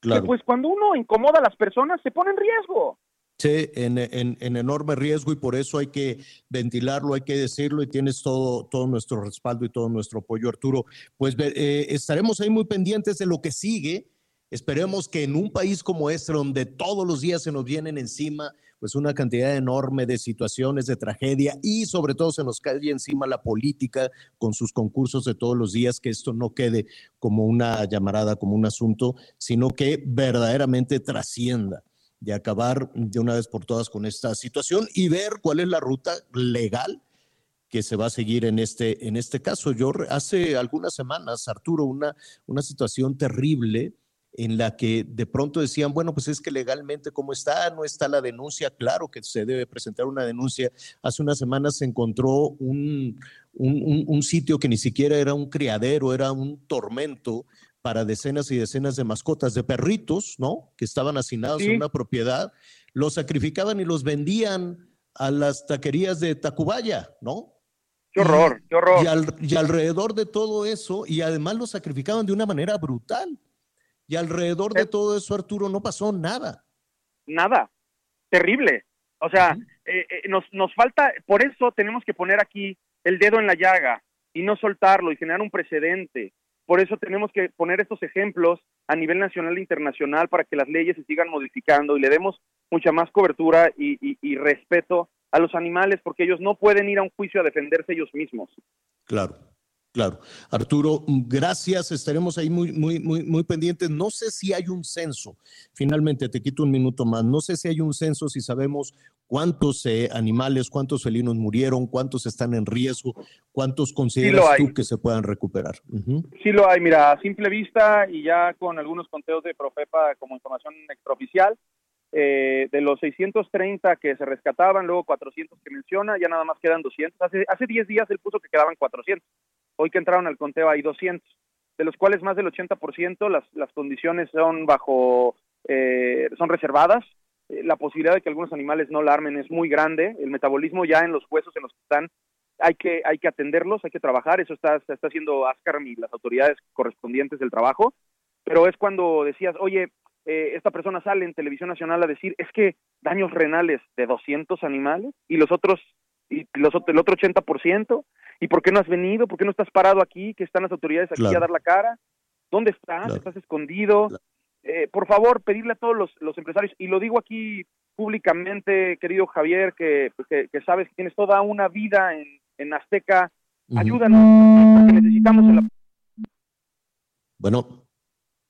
Claro. que pues cuando uno incomoda a las personas se pone en riesgo. En, en- en enorme riesgo y por eso hay que ventilarlo, hay que decirlo y tienes todo, todo nuestro respaldo y todo nuestro apoyo, Arturo. Pues eh, estaremos ahí muy pendientes de lo que sigue. Esperemos que en un país como este, donde todos los días se nos vienen encima pues una cantidad enorme de situaciones de tragedia y sobre todo se nos cae encima la política con sus concursos de todos los días, que esto no quede como una llamarada, como un asunto, sino que verdaderamente trascienda de acabar de una vez por todas con esta situación y ver cuál es la ruta legal que se va a seguir en este, en este caso. Yo hace algunas semanas, Arturo, una, una situación terrible en la que de pronto decían, bueno, pues es que legalmente cómo está, no está la denuncia, claro que se debe presentar una denuncia. Hace unas semanas se encontró un, un, un- un sitio que ni siquiera era un criadero, era un tormento para decenas y decenas de mascotas, de perritos, ¿no? Que estaban hacinados Sí. en una propiedad, los sacrificaban y los vendían a las taquerías de Tacubaya, ¿no? Qué horror, qué horror. Y, al- y alrededor de todo eso, y además los sacrificaban de una manera brutal. Y alrededor de todo eso, Arturo, no pasó nada. nada. Terrible. O sea, eh, eh, nos, nos falta, por eso tenemos que poner aquí el dedo en la llaga y no soltarlo y generar un precedente. Por eso tenemos que poner estos ejemplos a nivel nacional e internacional para que las leyes se sigan modificando y le demos mucha más cobertura y, respeto a los animales porque ellos no pueden ir a un juicio a defenderse ellos mismos. Claro, claro. Arturo, gracias. Estaremos ahí muy, muy, muy, muy pendientes. No sé si hay un censo. Finalmente, te quito un minuto más. No sé si hay un censo, si sabemos cuántos eh, animales, cuántos felinos murieron, cuántos están en riesgo, cuántos consideras hay. tú que se puedan recuperar. Sí lo hay, mira, a simple vista y ya con algunos conteos de Profepa como información extraoficial, eh, de los 630 que se rescataban, luego 400 que menciona, ya nada más quedan 200. Hace, hace 10 días él puso que quedaban 400. Hoy que entraron al conteo hay 200, de los cuales más del 80% las, las condiciones son bajo, eh, son reservadas. Eh, la posibilidad de que algunos animales no la armen es muy grande. El metabolismo ya en los huesos en los que están hay que, hay que atenderlos, hay que trabajar, eso está, está haciendo Ascarm y las autoridades correspondientes del trabajo, pero es cuando decías, oye, eh, esta persona sale en televisión nacional a decir, es que daños renales de 200 animales y los otros, y los, el otro 80%, ¿y por qué no has venido? ¿Por qué no estás parado aquí? Que están las autoridades aquí Claro. a dar la cara. ¿Dónde estás? Claro. ¿Estás escondido? Eh, por favor, pedirle a todos los, los empresarios, y lo digo aquí públicamente, querido Javier, que, que, que sabes que tienes toda una vida en, en Azteca, ayúdanos, porque necesitamos el apoyo. Bueno,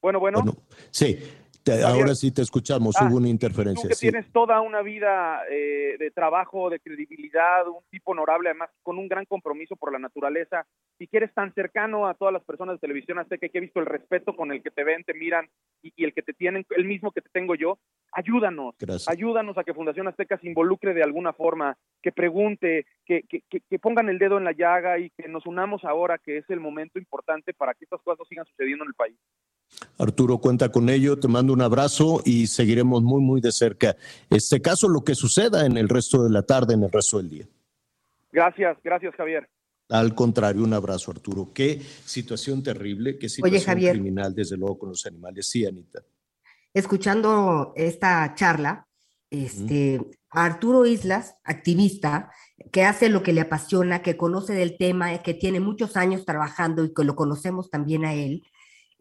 Bueno, bueno, bueno, sí. Te- ahora sí te escuchamos. Ah, Hubo una tú interferencia. que sí. tienes toda una vida eh, de trabajo, de credibilidad, un tipo honorable, además con un gran compromiso por la naturaleza, y que eres tan cercano a todas las personas de televisión azteca, que he visto el respeto con el que te ven, te miran, y, y el que te tienen, el mismo que te tengo yo, ayúdanos, Gracias. ayúdanos a que Fundación Azteca se involucre de alguna forma, que pregunte, que, que, que- que pongan el dedo en la llaga y que nos unamos ahora, que es el momento importante para que estas cosas no sigan sucediendo en el país. Arturo cuenta con ello, te mando un abrazo y seguiremos muy, muy de cerca este caso, lo que suceda en el resto de la tarde, en el resto del día. Gracias, gracias Javier. Al contrario, un abrazo, Arturo. Qué situación terrible, qué situación Javier. criminal, desde luego, con los animales. Sí, Anita. escuchando esta charla, este, Arturo Islas, activista, que hace lo que le apasiona, que conoce del tema, que tiene muchos años trabajando y que lo conocemos también a él,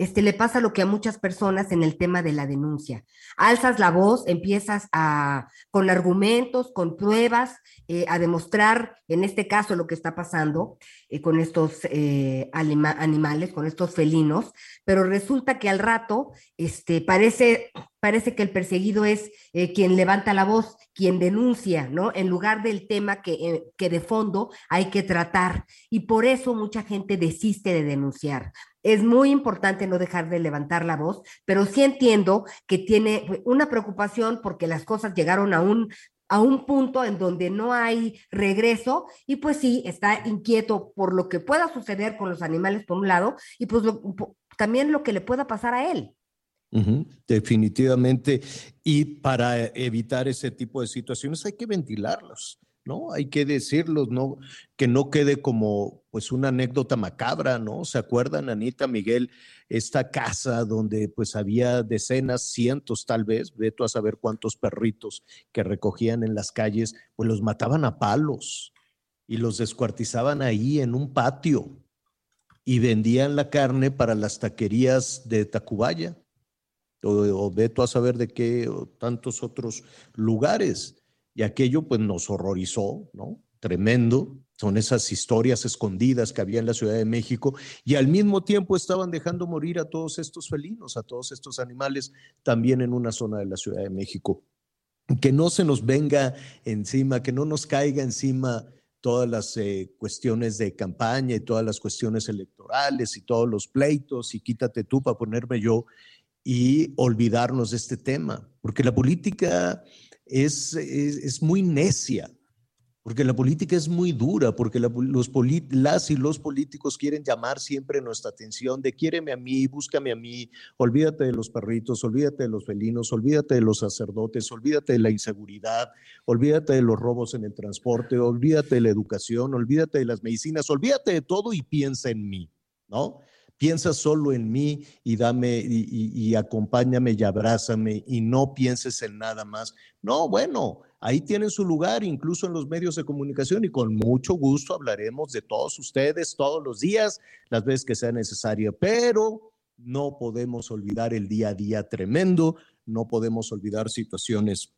este, le pasa lo que a muchas personas en el tema de la denuncia. Alzas la voz, empiezas a, con argumentos, con pruebas, eh, a demostrar, en este caso, lo que está pasando eh, con estos eh, anima- animales, con estos felinos, pero resulta que al rato este, parece, parece que el perseguido es eh, quien levanta la voz, quien denuncia, ¿no? En lugar del tema que, eh, que de fondo hay que tratar. Y por eso mucha gente desiste de denunciar. Es muy importante no dejar de levantar la voz, pero sí entiendo que tiene una preocupación porque las cosas llegaron a un a un punto en donde no hay regreso y pues sí, está inquieto por lo que pueda suceder con los animales por un lado y pues lo- también lo que le pueda pasar a él. Definitivamente. Y para evitar ese tipo de situaciones hay que ventilarlos, ¿no? Hay que decirlos, ¿no? Que no quede como pues una anécdota macabra, ¿no? ¿Se acuerdan, Anita, Miguel, esta casa donde pues había decenas, cientos tal vez, veto a saber cuántos perritos que recogían en las calles, pues los mataban a palos y los descuartizaban ahí en un patio y vendían la carne para las taquerías de Tacubaya o, veto a saber de qué tantos otros lugares. Y aquello pues nos horrorizó, ¿no? Tremendo. Son esas historias escondidas que había en la Ciudad de México y al mismo tiempo estaban dejando morir a todos estos felinos, a todos estos animales también en una zona de la Ciudad de México. Que no se nos venga encima, que no nos caiga encima todas las eh, cuestiones de campaña y todas las cuestiones electorales y todos los pleitos y quítate tú para ponerme yo y olvidarnos de este tema, porque la política es, es, muy necia, porque la política es muy dura, porque los poli- las y los políticos quieren llamar siempre nuestra atención de quiéreme a mí, búscame a mí, olvídate de los perritos, olvídate de los felinos, olvídate de los sacerdotes, olvídate de la inseguridad, olvídate de los robos en el transporte, olvídate de la educación, olvídate de las medicinas, olvídate de todo y piensa en mí, ¿no? Piensa solo en mí y dame y, y- y acompáñame y abrázame y no pienses en nada más. No, bueno, ahí tienen su lugar, incluso en los medios de comunicación, y con mucho gusto hablaremos de todos ustedes todos los días, las veces que sea necesario, pero no podemos olvidar el día a día tremendo, no podemos olvidar situaciones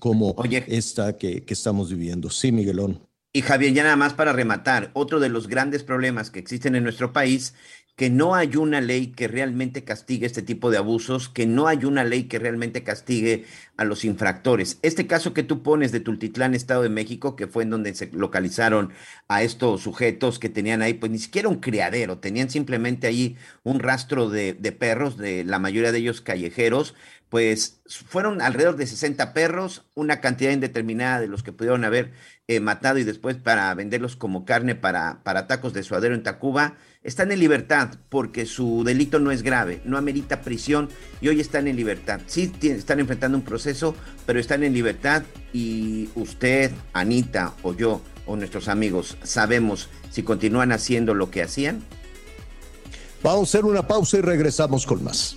como esta que, que estamos viviendo. Sí, Miguelón. Y Javier, ya nada más para rematar, otro de los grandes problemas que existen en nuestro país, que no hay una ley que realmente castigue este tipo de abusos, que no hay una ley que realmente castigue a los infractores. Este caso que tú pones de Tultitlán, Estado de México, que fue en donde se localizaron a estos sujetos que tenían ahí, pues ni siquiera un criadero, tenían simplemente ahí un rastro de, perros, de la mayoría de ellos callejeros, pues fueron alrededor de 60 perros, una cantidad indeterminada de los que pudieron haber eh, matado y después para venderlos como carne para, para tacos de suadero en Tacuba, están en libertad porque su delito no es grave, no amerita prisión y hoy están en libertad. Sí están enfrentando un proceso, pero están en libertad y usted, Anita o yo o nuestros amigos sabemos si continúan haciendo lo que hacían. Vamos a hacer una pausa y regresamos con más.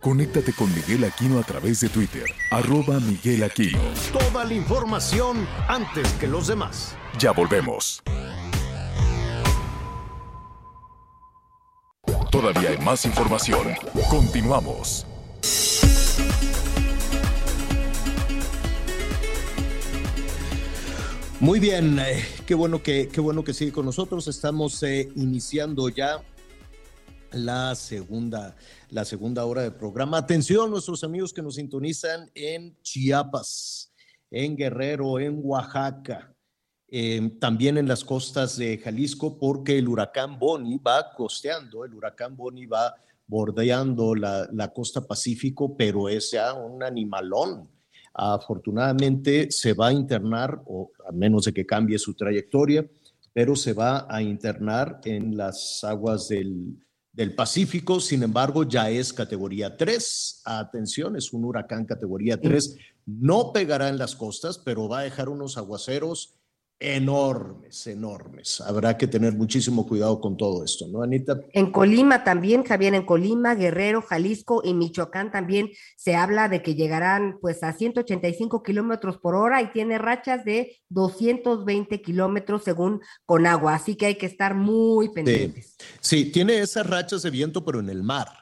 Conéctate con Miguel Aquino a través de Twitter, arroba Miguel Aquino. Toda la información antes que los demás. Ya volvemos. Todavía hay más información. Continuamos. Muy bien, eh, qué bueno que qué bueno que sigue con nosotros. Estamos eh, iniciando ya la segunda la segunda hora del programa. Atención, nuestros amigos que nos sintonizan en Chiapas, en Guerrero, en Oaxaca, eh, también en las costas de Jalisco, porque el huracán Boni va costeando, el huracán Boni va bordeando la, la costa Pacífico, pero es ya un animalón. Afortunadamente se va a internar, o a menos de que cambie su trayectoria, pero se va a internar en las aguas del, del Pacífico. Sin embargo, ya es categoría 3. Atención, es un huracán categoría 3. No pegará en las costas, pero va a dejar unos aguaceros enormes, enormes. Habrá que tener muchísimo cuidado con todo esto, ¿no, Anita? En Colima también, Javier, en Colima, Guerrero, Jalisco y Michoacán también se habla de que llegarán pues a 185 kilómetros por hora y tiene rachas de 220 kilómetros según Conagua, así que hay que estar muy pendientes. Sí, sí, tiene esas rachas de viento, pero en el mar.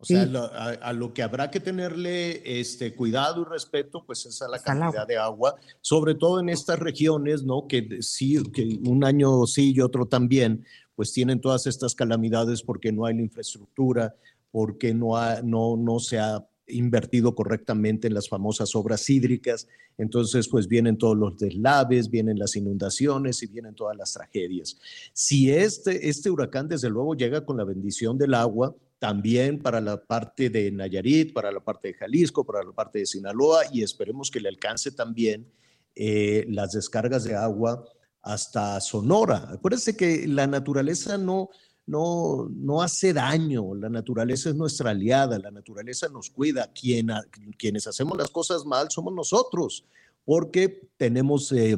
O sea, Sí. lo- a, a lo que habrá que tenerle este, cuidado y respeto, pues es a la Es cantidad de agua, sobre todo en estas regiones, ¿no? Que sí, que un año sí y otro también, pues tienen todas estas calamidades porque no hay la infraestructura, porque no, ha- no, no se ha invertido correctamente en las famosas obras hídricas. Entonces, pues vienen todos los deslaves, vienen las inundaciones y vienen todas las tragedias. Si este, este huracán, desde luego, llega con la bendición del agua, también para la parte de Nayarit, para la parte de Jalisco, para la parte de Sinaloa, y esperemos que le alcance también eh, las descargas de agua hasta Sonora. Acuérdense que la naturaleza no, no, no hace daño, la naturaleza es nuestra aliada, la naturaleza nos cuida. Quien, quienes hacemos las cosas mal somos nosotros, porque tenemos... eh,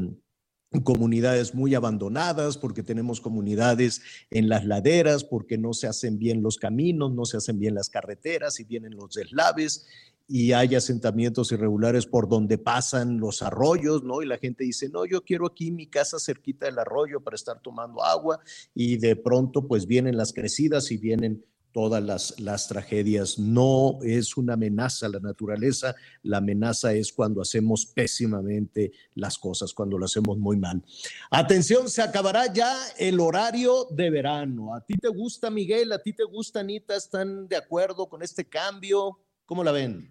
comunidades muy abandonadas, porque tenemos comunidades en las laderas, porque no se hacen bien los caminos, no se hacen bien las carreteras y vienen los deslaves y hay asentamientos irregulares por donde pasan los arroyos, ¿no? Y la gente dice, no, yo quiero aquí mi casa cerquita del arroyo para estar tomando agua y de pronto pues vienen las crecidas y vienen todas las, las tragedias. No es una amenaza a la naturaleza, la amenaza es cuando hacemos pésimamente las cosas, cuando lo hacemos muy mal. Atención, se acabará ya el horario de verano. ¿A ti te gusta, Miguel? ¿A ti te gusta, Anita? ¿Están de acuerdo con este cambio? ¿Cómo la ven?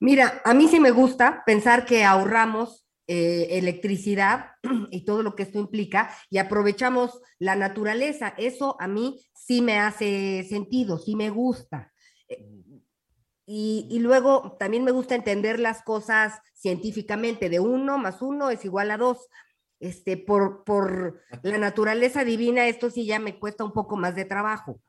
Mira, a mí sí me gusta pensar que ahorramos eh, electricidad y todo lo que esto implica y aprovechamos la naturaleza. Eso a mí sí me hace sentido, sí me gusta. Eh, Y, luego también me gusta entender las cosas científicamente, de uno más uno es igual a dos. Este, por, por la naturaleza divina, esto sí ya me cuesta un poco más de trabajo.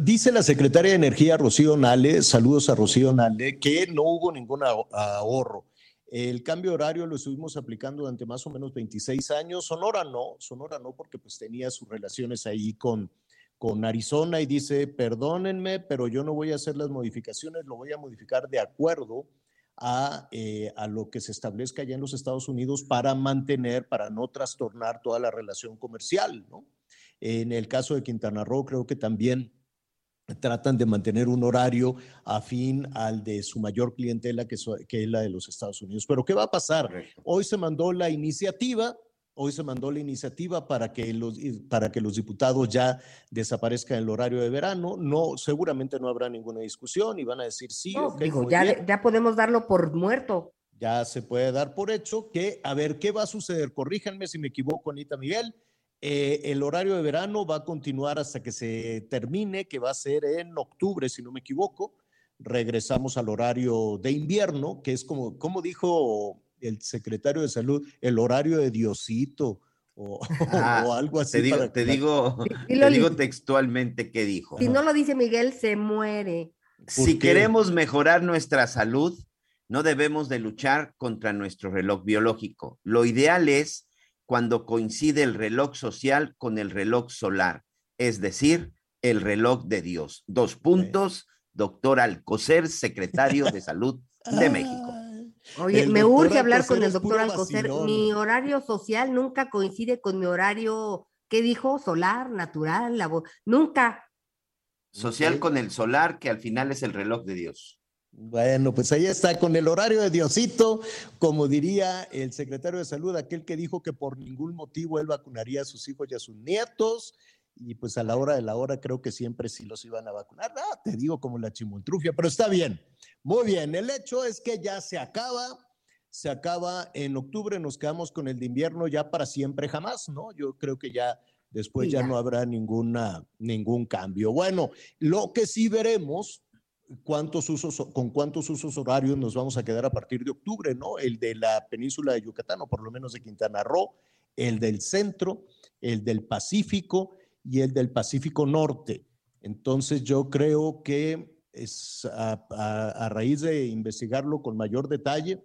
Dice la secretaria de Energía, Rocío Nale, saludos a Rocío Nale, que no hubo ningún aho- ahorro. El cambio horario lo estuvimos aplicando durante más o menos 26 años. Sonora no, Sonora no, porque pues tenía sus relaciones ahí con, con Arizona y dice, perdónenme, pero yo no voy a hacer las modificaciones, lo voy a modificar de acuerdo a, eh, a lo que se establezca allá en los Estados Unidos para mantener, para no trastornar toda la relación comercial. En el caso de Quintana Roo, creo que también tratan de mantener un horario afín al de su mayor clientela, que, so- que es la de los Estados Unidos. Pero ¿qué va a pasar? Hoy se mandó la iniciativa, hoy se mandó la iniciativa para que los, para que los diputados ya desaparezcan el horario de verano. No, seguramente no habrá ninguna discusión y van a decir sí, No, digo, ya, ya podemos darlo por muerto. ya se puede dar por hecho que, a ver, ¿qué va a suceder? Corríjanme si me equivoco, Anita Miguel. Eh, el horario de verano va a continuar hasta que se termine, que va a ser en octubre, si no me equivoco. Regresamos al horario de invierno, que es como, como dijo el secretario de salud, el horario de Diosito o, Ah, o algo así. Te digo, para- te digo, te textualmente qué dijo. Si no lo dice Miguel, se muere. Si queremos mejorar nuestra salud, no debemos de luchar contra nuestro reloj biológico. Lo ideal es cuando coincide el reloj social con el reloj solar, es decir, el reloj de Dios. Dos puntos, doctor Alcocer, secretario de Salud de México. Oye, El me urge hablar con el doctor Alcocer. vacilón. Mi horario social nunca coincide con mi horario, ¿qué dijo? Solar, natural, labo- nunca. Social con el solar, que al final es el reloj de Dios. Bueno, pues ahí está, con el horario de Diosito, como diría el secretario de Salud, aquel que dijo que por ningún motivo él vacunaría a sus hijos y a sus nietos, y pues a la hora de la hora creo que siempre sí los iban a vacunar. Ah, te digo como la chimoltrufia, pero está bien. Muy bien, el hecho es que ya se acaba, se acaba en octubre, nos quedamos con el de invierno ya para siempre jamás, ¿no? Yo creo que ya después ya ya. no habrá ninguna, ningún cambio. Bueno, lo que sí veremos cuántos usos, con cuántos usos horarios nos vamos a quedar a partir de octubre, ¿no? El de la península de Yucatán, o por lo menos de Quintana Roo, el del centro, el del Pacífico y el del Pacífico Norte. Entonces yo creo que es a, a- raíz de investigarlo con mayor detalle,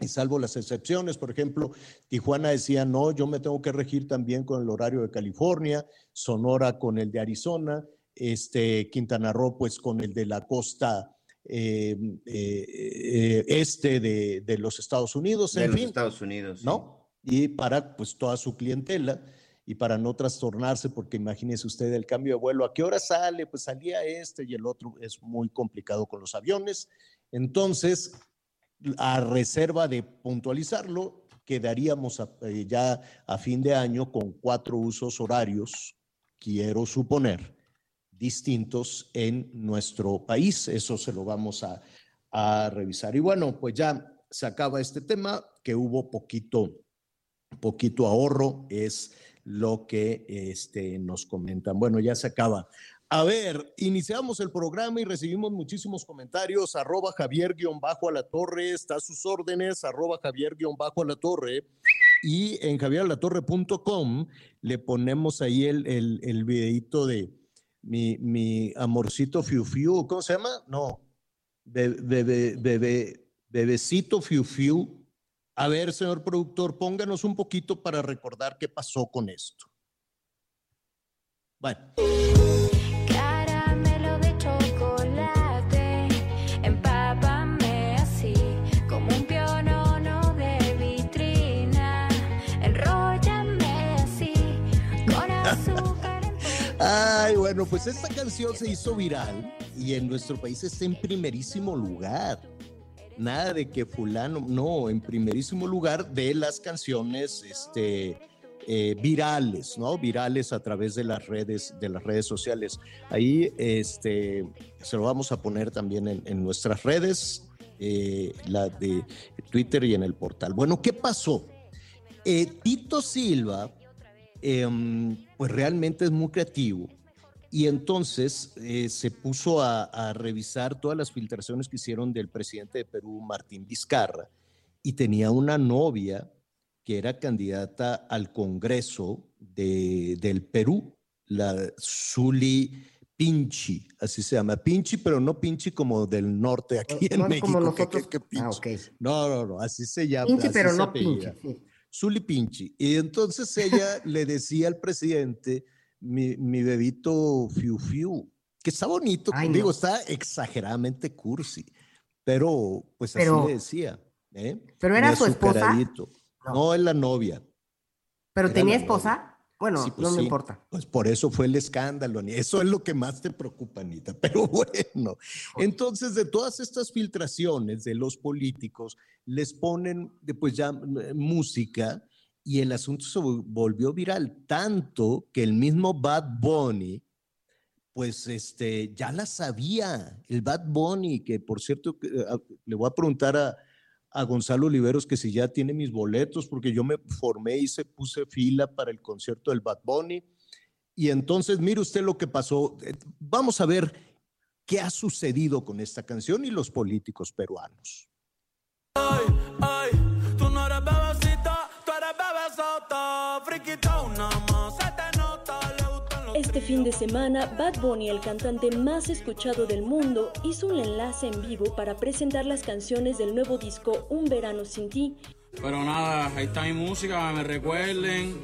y salvo las excepciones, por ejemplo, Tijuana decía, no, yo me tengo que regir también con el horario de California, Sonora con el de Arizona, este, Quintana Roo pues con el de la costa eh, eh, eh, este de, de los Estados Unidos, De en los fin, Estados Unidos. sí. ¿no? Y para pues toda su clientela y para no trastornarse, porque imagínese usted el cambio de vuelo, ¿a qué hora sale? Pues salía este y el otro, es muy complicado con los aviones. Entonces, a reserva de puntualizarlo, quedaríamos a- eh, ya a fin de año con cuatro usos horarios, quiero suponer, distintos en nuestro país. Eso se lo vamos a, a revisar. Y bueno, pues ya se acaba este tema, que hubo poquito, poquito ahorro, es lo que este, nos comentan. Bueno, ya se acaba. A ver, iniciamos el programa y recibimos muchísimos comentarios. Arroba Javier-a la torre, está a sus órdenes, arroba Javier-a la torre. Y en javieralatorre.com le ponemos ahí el, el, el videito de mi, mi amorcito Fiu Fiu, ¿cómo se llama? No, Be- bebe, bebe, bebecito Fiu Fiu, A ver, señor productor, pónganos un poquito para recordar qué pasó con esto. Bueno. Bueno, pues esta canción se hizo viral y en nuestro país está en primerísimo lugar. Nada de que fulano, no, en primerísimo lugar de las canciones este, eh, virales, ¿no? Virales a través de las redes, de las redes sociales. Ahí este, se lo vamos a poner también en, en nuestras redes, eh, la de Twitter y en el portal. Bueno, ¿qué pasó? Eh, Tito Silva, em, pues realmente es muy creativo y entonces eh, se puso a, a revisar todas las filtraciones que hicieron del presidente de Perú, Martín Vizcarra, y tenía una novia que era candidata al Congreso de- del Perú, la Zuli Pinchi, así se llama. Pinchi, pero no Pinchi como del norte aquí en no México. como que- que- nosotros. que Ah, Pinchi. ok. No, no, no, así se llama. Pinche, así pero no apellida. sí. Zuli Pinchi. Y entonces ella le decía al presidente, mi, mi bebito Fiu Fiu, que está bonito, Ay, digo, no. está exageradamente cursi, pero pues Pero- así le decía. ¿eh? ¿Pero era su esposa? azucaradito. No. es la novia. ¿Pero Era tenía esposa? Bueno, Sí, pues no me sí. importa. Pues por eso fue el escándalo, Eso es lo que más te preocupa, Anita. Pero bueno, entonces de todas estas filtraciones de los políticos, les ponen pues ya eh, música y el asunto se vol- volvió viral, tanto que el mismo Bad Bunny, pues este, ya la sabía, el Bad Bunny, que por cierto, eh, le voy a preguntar a, a Gonzalo Oliveros que si ya tiene mis boletos, porque yo me formé y se puse fila para el concierto del Bad Bunny. Y entonces, mire usted lo que pasó. Eh, Vamos a ver qué ha sucedido con esta canción y los políticos peruanos. Ay, tú Este fin de semana, Bad Bunny, el cantante más escuchado del mundo, hizo un enlace en vivo para presentar las canciones del nuevo disco Un Verano Sin Ti, Pero nada, ahí está mi música, me recuerden.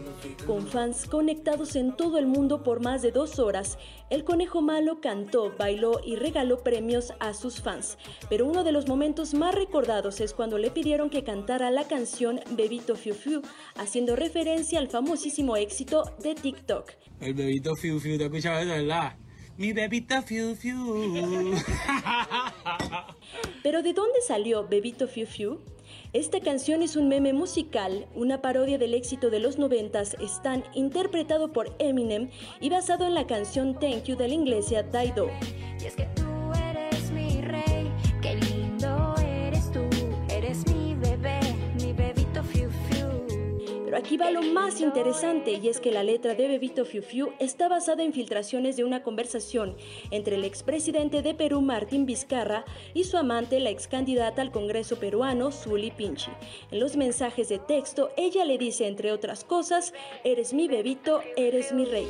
con fans conectados en todo el mundo por más de dos horas. El conejo malo cantó, bailó y regaló premios a sus fans. Pero uno de los momentos más recordados es cuando le pidieron que cantara la canción Bebito Fiu Fiu, haciendo referencia al famosísimo éxito de TikTok. El bebito Fiu Fiu, ¿te escuchas eso, verdad? Mi bebita Fiu Fiu. Pero ¿de dónde salió Bebito Fiu Fiu? Esta canción es un meme musical, una parodia del éxito de los noventas, Stan, interpretado por Eminem y basado en la canción Thank You de la iglesia Daido. Pero aquí va lo más interesante y es que la letra de Bebito Fiu Fiu está basada en filtraciones de una conversación entre el expresidente de Perú Martín Vizcarra y su amante, la ex candidata al Congreso peruano Zuli Pinchi. En los mensajes de texto, ella le dice, entre otras cosas, eres mi bebito, eres mi rey.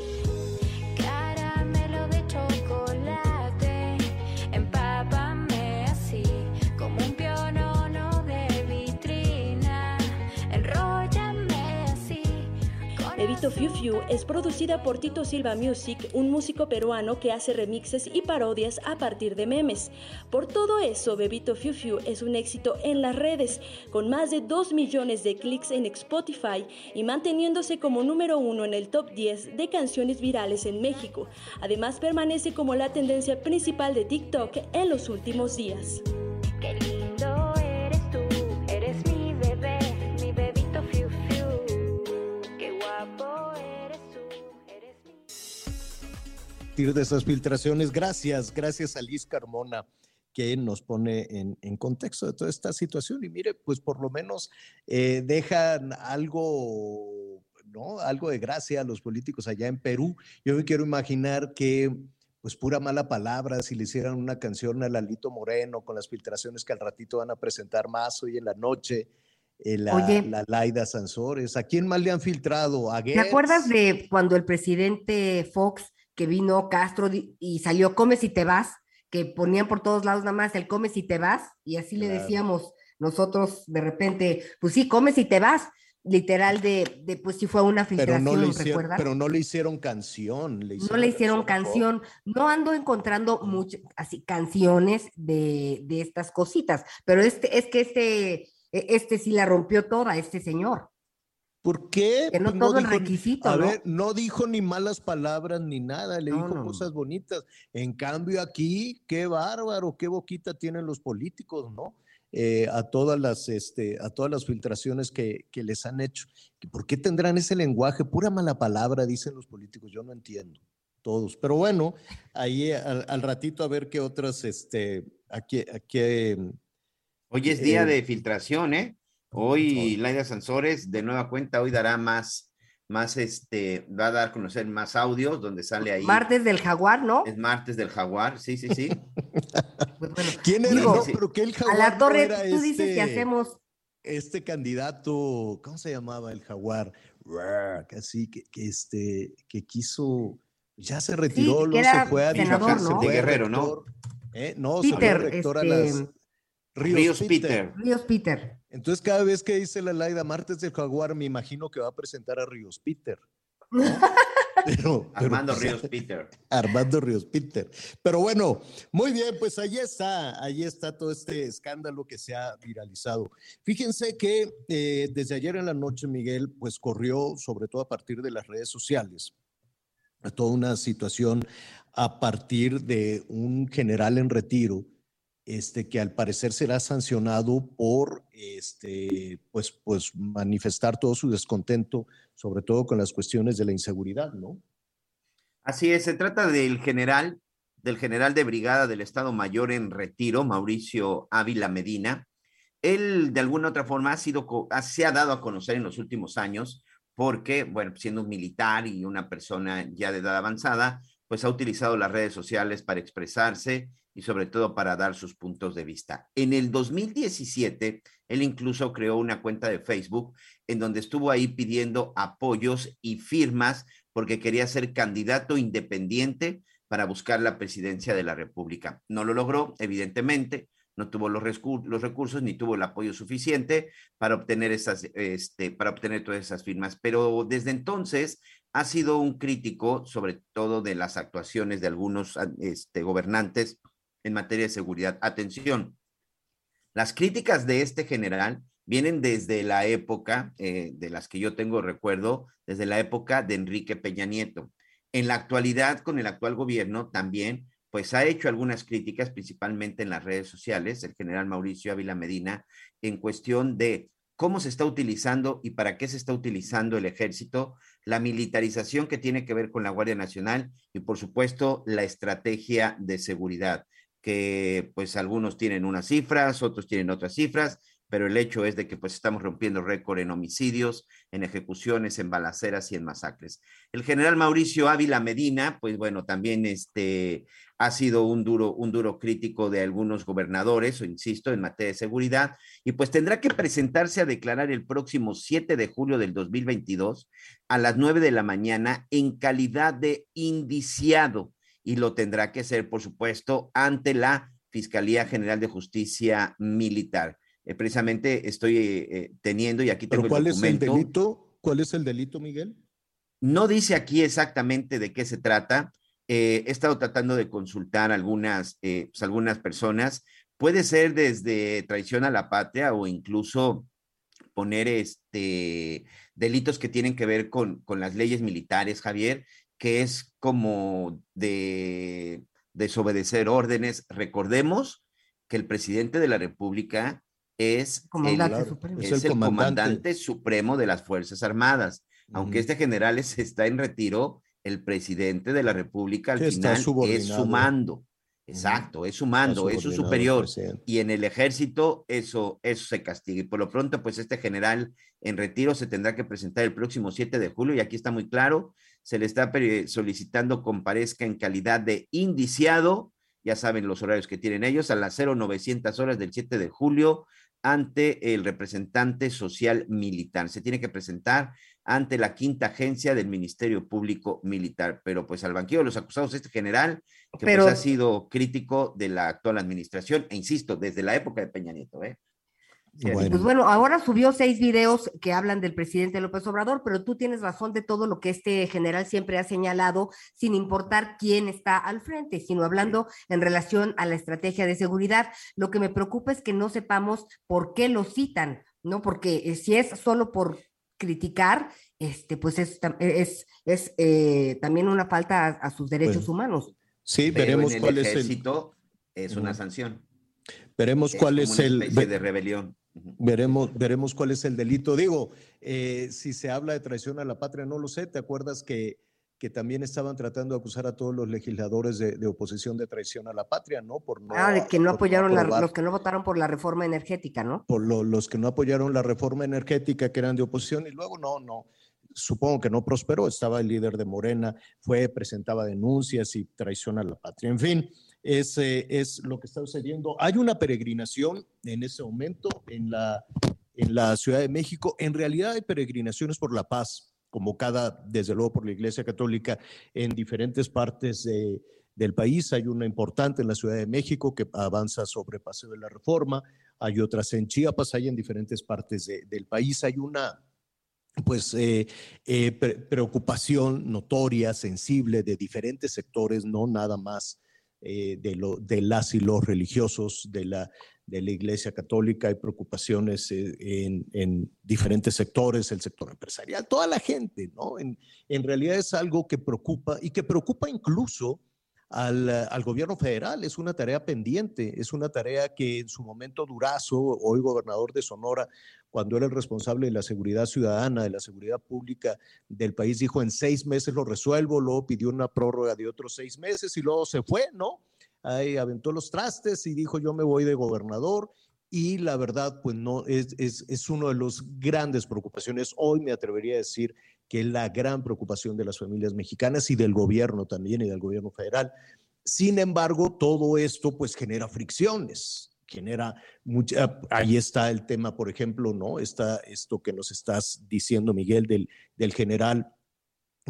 Bebito Fiu Fiu es producida por Tito Silva Music, un músico peruano que hace remixes y parodias a partir de memes. Por todo eso, Bebito Fiu Fiu es un éxito en las redes, con más de 2 millones de clics en Spotify y manteniéndose como número uno en el top 10 de canciones virales en México. Además, permanece como la tendencia principal de TikTok en los últimos días. Partir de esas filtraciones. Gracias, gracias a Liz Carmona que nos pone en, en contexto de toda esta situación. Y mire, pues por lo menos eh, dejan algo, ¿no? Algo de gracia a los políticos allá en Perú. Yo me quiero imaginar que, pues pura mala palabra, si le hicieran una canción a Lalito Moreno con las filtraciones que al ratito van a presentar más hoy en la noche. eh, la, Oye. la Laida Sansores. ¿A quién más le han filtrado? ¿A ¿Te acuerdas de cuando el presidente Fox, que vino Castro y salió Come si te vas, que ponían por todos lados nada más el Come si te vas, y así le decíamos Nosotros de repente, pues sí, comes y te vas, literal de, de pues sí fue una Pero filtración, no, le hicieron, pero no le hicieron canción. Le no le hicieron canción. No ando encontrando muchas así canciones de, de estas cositas, pero este es que este e- este sí la rompió toda este señor. ¿Por qué? Que no Pues todo el dijo- requisito, A ¿no? ver, no dijo ni malas palabras ni nada, le No, dijo cosas bonitas. En cambio aquí, qué bárbaro, qué boquita tienen los políticos, ¿no? Eh, a todas las, este, a todas las filtraciones que, que les han hecho. ¿Por qué tendrán ese lenguaje? Pura mala palabra, dicen los políticos, yo no entiendo. Todos. Pero bueno, ahí al, al ratito a ver qué otras, este, aquí, aquí. Hoy es día eh, de filtración, ¿eh? Hoy Laida Sansores, de nueva cuenta, hoy dará más, más, este, va a dar a conocer más audios donde sale ahí. Martes del jaguar, ¿no? Es martes del jaguar, sí, sí, sí. ¿Quién era? Digo, No, pero que el A jaguar la no torre, era tú dices que este- hacemos este candidato, ¿cómo se llamaba el jaguar? Así que, que este, que quiso, ya se retiró, que luego era se fue a senador, ¿no? fue De Guerrero, ¿no? ¿eh? No, se fue Peter, rector a este, las Ríos, Ríos Peter. Peter. Ríos Peter. Entonces, cada vez que dice la Laida Martes del Jaguar, me imagino que va a presentar a Ríos Peter. ¿no? Pero- pero, Armando pues, Ríos Peter. Armando Ríos Peter. Pero bueno, muy bien, pues ahí está, ahí está todo este escándalo que se ha viralizado. Fíjense que eh, desde ayer en la noche, Miguel, pues corrió, sobre todo a partir de las redes sociales, a toda una situación a partir de un general en retiro, este, que al parecer será sancionado por este, pues, pues manifestar todo su descontento, sobre todo con las cuestiones de la inseguridad, ¿no? Así es, se trata del general, del general de brigada del Estado Mayor en retiro, Mauricio Ávila Medina. Él, de alguna otra forma, ha sido, se ha dado a conocer en los últimos años porque, bueno, siendo un militar y una persona ya de edad avanzada, pues ha utilizado las redes sociales para expresarse y sobre todo para dar sus puntos de vista. En el 2017, él incluso creó una cuenta de Facebook en donde estuvo ahí pidiendo apoyos y firmas porque quería ser candidato independiente para buscar la presidencia de la República. No lo logró, evidentemente, no tuvo los, recursos ni tuvo el apoyo suficiente para obtener esas, este, para obtener todas esas firmas. Pero desde entonces ha sido un crítico, sobre todo de las actuaciones de algunos este, gobernantes en materia de seguridad. Atención, las críticas de este general vienen desde la época, eh, de las que yo tengo recuerdo, desde la época de Enrique Peña Nieto. En la actualidad, con el actual gobierno, también, pues ha hecho algunas críticas, principalmente en las redes sociales, el general Mauricio Ávila Medina, en cuestión de cómo se está utilizando y para qué se está utilizando el ejército, la militarización que tiene que ver con la Guardia Nacional y, por supuesto, la estrategia de seguridad que pues algunos tienen unas cifras, otros tienen otras cifras, pero el hecho es de que pues estamos rompiendo récord en homicidios, en ejecuciones, en balaceras y en masacres. El general Mauricio Ávila Medina, pues bueno, también este ha sido un duro un duro crítico de algunos gobernadores, o insisto, en materia de seguridad, y pues tendrá que presentarse a declarar el próximo 7 de julio del 2022 a las 9 de la mañana en calidad de indiciado y lo tendrá que hacer, por supuesto, ante la Fiscalía General de Justicia Militar. Eh, precisamente estoy eh, eh, teniendo, y aquí tengo ¿Pero cuál el es el documento. delito? ¿Cuál es el delito, Miguel? No dice aquí exactamente de qué se trata. Eh, he estado tratando de consultar algunas, eh, pues, algunas personas. Puede ser desde traición a la patria o incluso poner este, delitos que tienen que ver con, con las leyes militares, Javier, que es como de desobedecer órdenes. Recordemos que el presidente de la República es Comandante el, supremo. es Es el el comandante. comandante supremo de las Fuerzas Armadas. Aunque este general es- está en retiro, el presidente de la República al Sí, final es su mando. Exacto, es su mando, es su superior. Y en el ejército eso, eso se castiga. Y por lo pronto, pues este general en retiro se tendrá que presentar el próximo 7 de julio y aquí está muy claro, se le está pe- solicitando comparezca en calidad de indiciado, ya saben los horarios que tienen ellos, a las 0900 horas del 7 de julio ante el representante social militar. Se tiene que presentar ante la quinta agencia del Ministerio Público Militar, pero pues al banquillo de los acusados este general que Pero- pues ha sido crítico de la actual administración, e insisto, desde la época de Peña Nieto, ¿eh? Y Pues bueno, ahora subió seis videos que hablan del presidente López Obrador, pero tú tienes razón de todo lo que este general siempre ha señalado, sin importar quién está al frente, sino hablando en relación a la estrategia de seguridad. Lo que me preocupa es que no sepamos por qué lo citan, ¿no? Porque eh, si es solo por criticar, este, pues es, es, es eh, también una falta a, a sus derechos humanos. Sí, Pero veremos en el cuál es el. ejército es una sanción. Veremos cuál como es una el. de rebelión. Veremos, veremos cuál es el delito. Digo, eh, si se habla de traición a la patria, no lo sé. ¿Te acuerdas que, que también estaban tratando de acusar a todos los legisladores de, de oposición de traición a la patria, ¿no? Por no ah, de que no apoyaron, la- los que no votaron por la reforma energética, ¿no? por lo- los que no apoyaron la reforma energética, que eran de oposición, y luego no, no, supongo que no prosperó, estaba el líder de Morena, fue, presentaba denuncias y traición a la patria. En fin, es, lo que está sucediendo. Hay una peregrinación en ese momento en la, Ciudad de México. En realidad hay peregrinaciones por la paz, convocada desde luego por la Iglesia Católica en diferentes partes de- del país. Hay una importante en la Ciudad de México que avanza sobre Paseo de la Reforma, hay otras en Chiapas, hay en diferentes partes de- del país. Hay una pues eh, eh, pre- preocupación notoria, sensible de diferentes sectores, no nada más eh, de, lo, de las y los religiosos de la, de la Iglesia Católica, hay preocupaciones eh, en, en diferentes sectores, el sector empresarial, toda la gente, ¿no? En, en realidad es algo que preocupa y que preocupa incluso al, eh, al gobierno federal. Es una tarea pendiente, es una tarea que en su momento Durazo, hoy gobernador de Sonora, cuando era el responsable de la seguridad ciudadana, de la seguridad pública del país, dijo en seis meses lo resuelvo, luego pidió una prórroga de otros seis meses y luego se fue, ¿no? Ahí aventó los trastes y dijo yo me voy de gobernador y la verdad pues no es, es, es uno de los grandes preocupaciones. Hoy me atrevería a decir que es la gran preocupación de las familias mexicanas y del gobierno también y del gobierno federal. Sin embargo, todo esto pues genera fricciones, genera mucha, ahí está el tema, por ejemplo, ¿no? Está esto que nos estás diciendo, Miguel, del, del general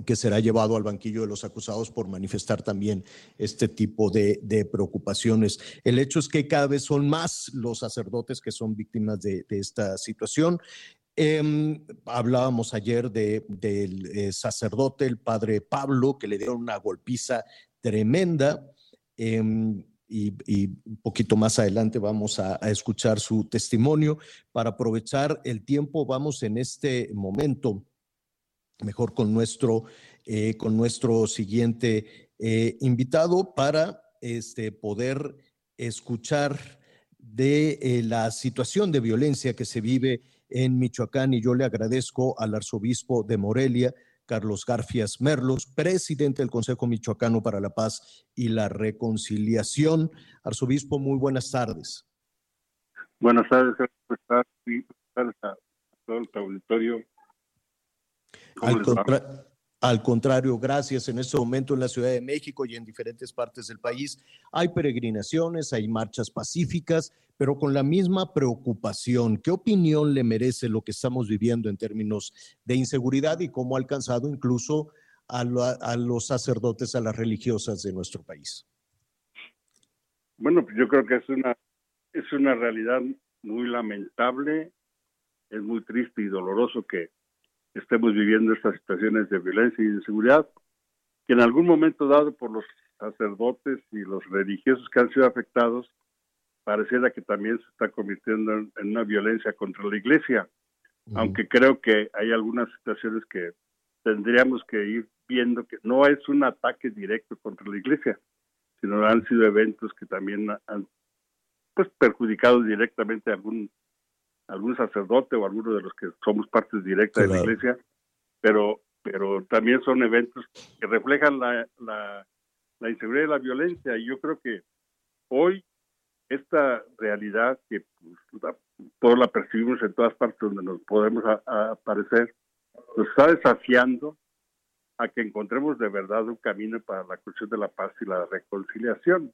que será llevado al banquillo de los acusados por manifestar también este tipo de, preocupaciones. El hecho es que cada vez son más los sacerdotes que son víctimas de esta situación. Em, hablábamos ayer de- del eh, sacerdote, el padre Pablo, que le dieron una golpiza tremenda. em, y, un poquito más adelante vamos a, a escuchar su testimonio. Para aprovechar el tiempo, vamos en este momento mejor con nuestro, eh, con nuestro siguiente eh, invitado para este, poder escuchar de la situación de violencia que se vive en Michoacán y yo le agradezco al arzobispo de Morelia, Carlos Garfias Merlos, presidente del Consejo Michoacano para la Paz y la Reconciliación. Arzobispo, muy buenas tardes. Buenas tardes, buenas tardes a todo el auditorio. ¿Cómo Al, contra- al contrario, gracias. En este momento en la Ciudad de México y en diferentes partes del país hay peregrinaciones, hay marchas pacíficas, pero con la misma preocupación. ¿Qué opinión le merece lo que estamos viviendo en términos de inseguridad y cómo ha alcanzado incluso a, los sacerdotes, a las religiosas de nuestro país? Bueno, pues yo creo que es una, es una realidad muy lamentable, es muy triste y doloroso que estemos viviendo estas situaciones de violencia y de inseguridad, que en algún momento dado por los sacerdotes y los religiosos que han sido afectados, pareciera que también se está convirtiendo en, una violencia contra la iglesia, aunque creo que hay algunas situaciones que tendríamos que ir viendo que no es un ataque directo contra la iglesia, sino han sido eventos que también han pues perjudicado directamente a algún algún sacerdote o alguno de los que somos partes directas de la Claro. iglesia, pero pero también son eventos que reflejan la, la, la inseguridad y la violencia y yo creo que hoy esta realidad que pues, la- todos la percibimos en todas partes donde nos podemos a- a aparecer, nos está desafiando a que encontremos de verdad un camino para la cuestión de la paz y la reconciliación.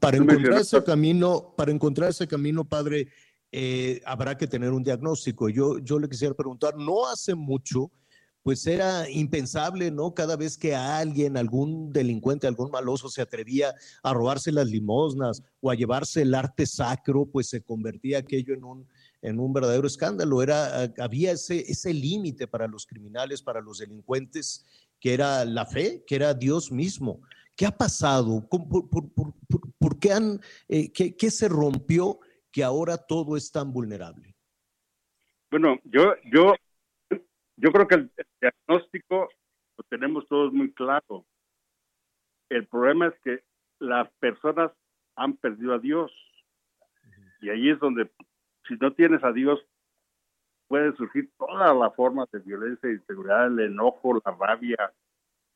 Para encontrar ese camino, para encontrar ese camino, padre, eh, habrá que tener un diagnóstico. Yo, yo le quisiera preguntar, no hace mucho pues era impensable, ¿no? Cada vez que alguien, algún delincuente, algún maloso se atrevía a robarse las limosnas o a llevarse el arte sacro, pues se convertía aquello en un, en un verdadero escándalo. Era, había ese, ese límite para los criminales, para los delincuentes, que era la fe, que era Dios mismo. ¿Qué ha pasado? ¿Por, por, por, por qué, han, eh, qué, qué se rompió que ahora todo es tan vulnerable? Bueno, yo, yo, yo creo que el diagnóstico lo tenemos todos muy claro. El problema es que las personas han perdido a Dios. Y ahí es donde, si no tienes a Dios, puede surgir toda la forma de violencia, inseguridad, el enojo, la rabia,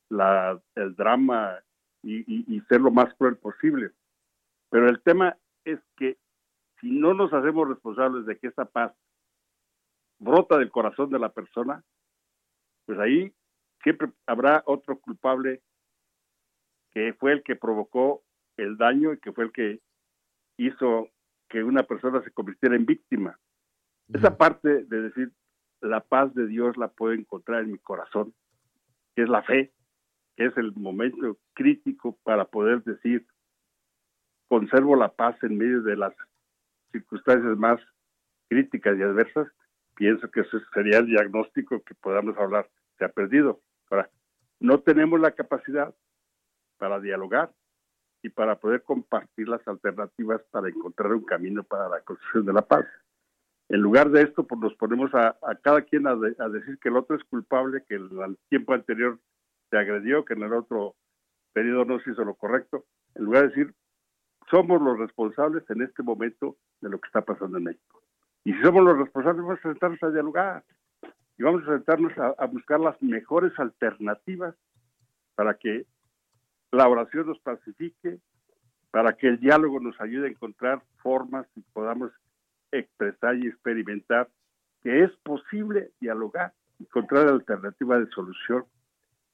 la, el drama y, y, y ser lo más cruel posible. Pero el tema es que si no nos hacemos responsables de que esta paz brota del corazón de la persona, pues ahí siempre habrá otro culpable que fue el que provocó el daño y que fue el que hizo que una persona se convirtiera en víctima. Esa parte de decir, la paz de Dios la puedo encontrar en mi corazón, que es la fe, que es el momento crítico para poder decir, conservo la paz en medio de las circunstancias más críticas y adversas, pienso que ese sería el diagnóstico que podamos hablar. Se ha perdido. Ahora, no tenemos la capacidad para dialogar y para poder compartir las alternativas para encontrar un camino para la construcción de la paz. En lugar de esto, pues nos ponemos a, cada quien a, de, a, decir que el otro es culpable, que el tiempo anterior se agredió, que en el otro periodo no se hizo lo correcto. En lugar de decir, somos los responsables en este momento de lo que está pasando en México. Y si somos los responsables, vamos a sentarnos a dialogar y vamos a sentarnos a, buscar las mejores alternativas para que la oración nos pacifique, para que el diálogo nos ayude a encontrar formas y podamos expresar y experimentar que es posible dialogar, encontrar alternativa de solución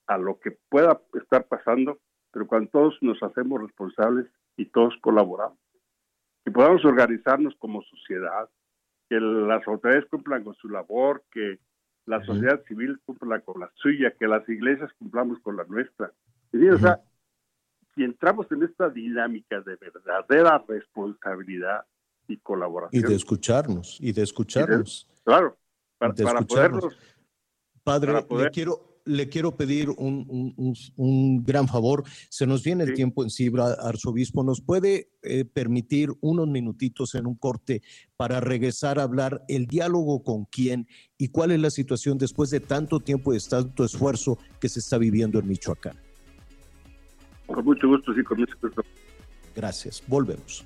a lo que pueda estar pasando, pero cuando todos nos hacemos responsables y todos colaboramos. Que podamos organizarnos como sociedad, que las autoridades cumplan con su labor, que la sociedad civil cumpla con la suya, que las iglesias cumplamos con la nuestra. Es decir, uh -huh. o sea, si entramos en esta dinámica de verdadera responsabilidad y colaboración. Y de escucharnos, y de escucharnos. Y de, claro, para, para podernos. Padre, para poder... le quiero, le quiero pedir un, un, un, gran favor. Se nos viene el tiempo encima, arzobispo. ¿Nos puede eh, permitir unos minutitos en un corte para regresar a hablar el diálogo con quién y cuál es la situación después de tanto tiempo y de tanto esfuerzo que se está viviendo en Michoacán? Con mucho gusto, sí, con mucho gusto. Gracias. Volvemos.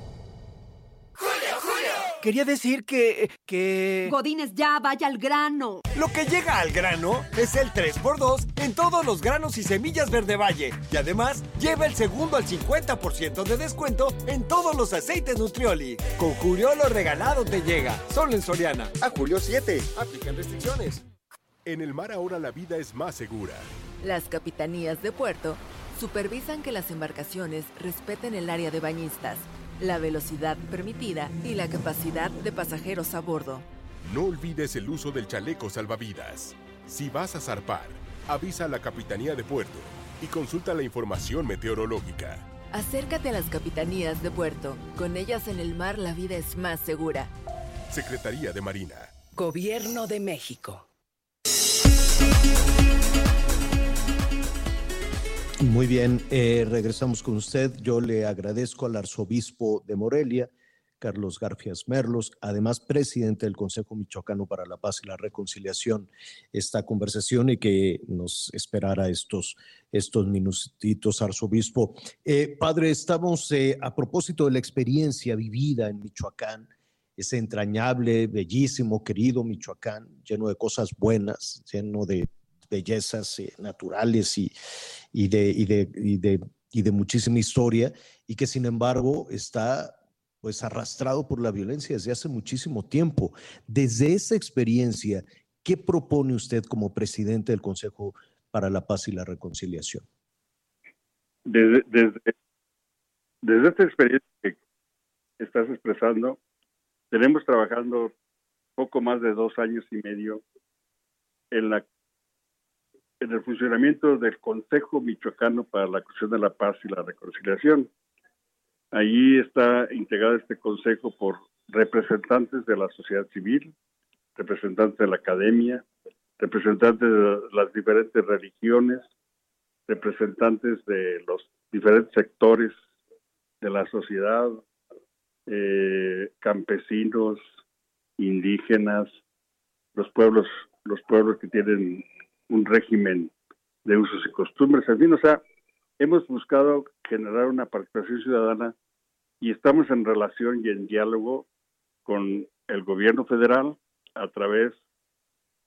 Quería decir que... que... Godines, ya, vaya al grano. Lo que llega al grano es el 3x2 en todos los granos y semillas Verde Valle. Y además, lleva el segundo al 50% de descuento en todos los aceites Nutrioli. Con Julio lo regalado te llega. Solo en Soriana. A julio 7. Aplican restricciones. En el mar ahora la vida es más segura. Las capitanías de puerto supervisan que las embarcaciones respeten el área de bañistas la velocidad permitida y la capacidad de pasajeros a bordo. No olvides el uso del chaleco salvavidas. Si vas a zarpar, avisa a la Capitanía de Puerto y consulta la información meteorológica. Acércate a las capitanías de puerto. Con ellas en el mar la vida es más segura. Secretaría de Marina. Gobierno de México. Muy bien, eh, regresamos con usted. Yo le agradezco al arzobispo de Morelia, Carlos Garfias Merlos, además presidente del Consejo Michoacano para la Paz y la Reconciliación, esta conversación y que nos esperara estos, estos minutitos, arzobispo. Eh, padre, estamos eh, a propósito de la experiencia vivida en Michoacán, ese entrañable, bellísimo, querido Michoacán, lleno de cosas buenas, lleno de bellezas eh, naturales y, de muchísima historia, y que sin embargo está pues arrastrado por la violencia desde hace muchísimo tiempo. Desde esa experiencia, ¿qué propone usted como presidente del Consejo para la Paz y la Reconciliación? Desde, desde, desde esta experiencia que estás expresando, tenemos trabajando poco más de dos años y medio en la en el funcionamiento del Consejo Michoacano para la Cuestión de la Paz y la Reconciliación. Allí está integrado este consejo por representantes de la sociedad civil, representantes de la academia, representantes de las diferentes religiones, representantes de los diferentes sectores de la sociedad, eh, campesinos, indígenas, los pueblos, los pueblos que tienen un régimen de usos y costumbres, en fin, o sea, hemos buscado generar una participación ciudadana y estamos en relación y en diálogo con el gobierno federal a través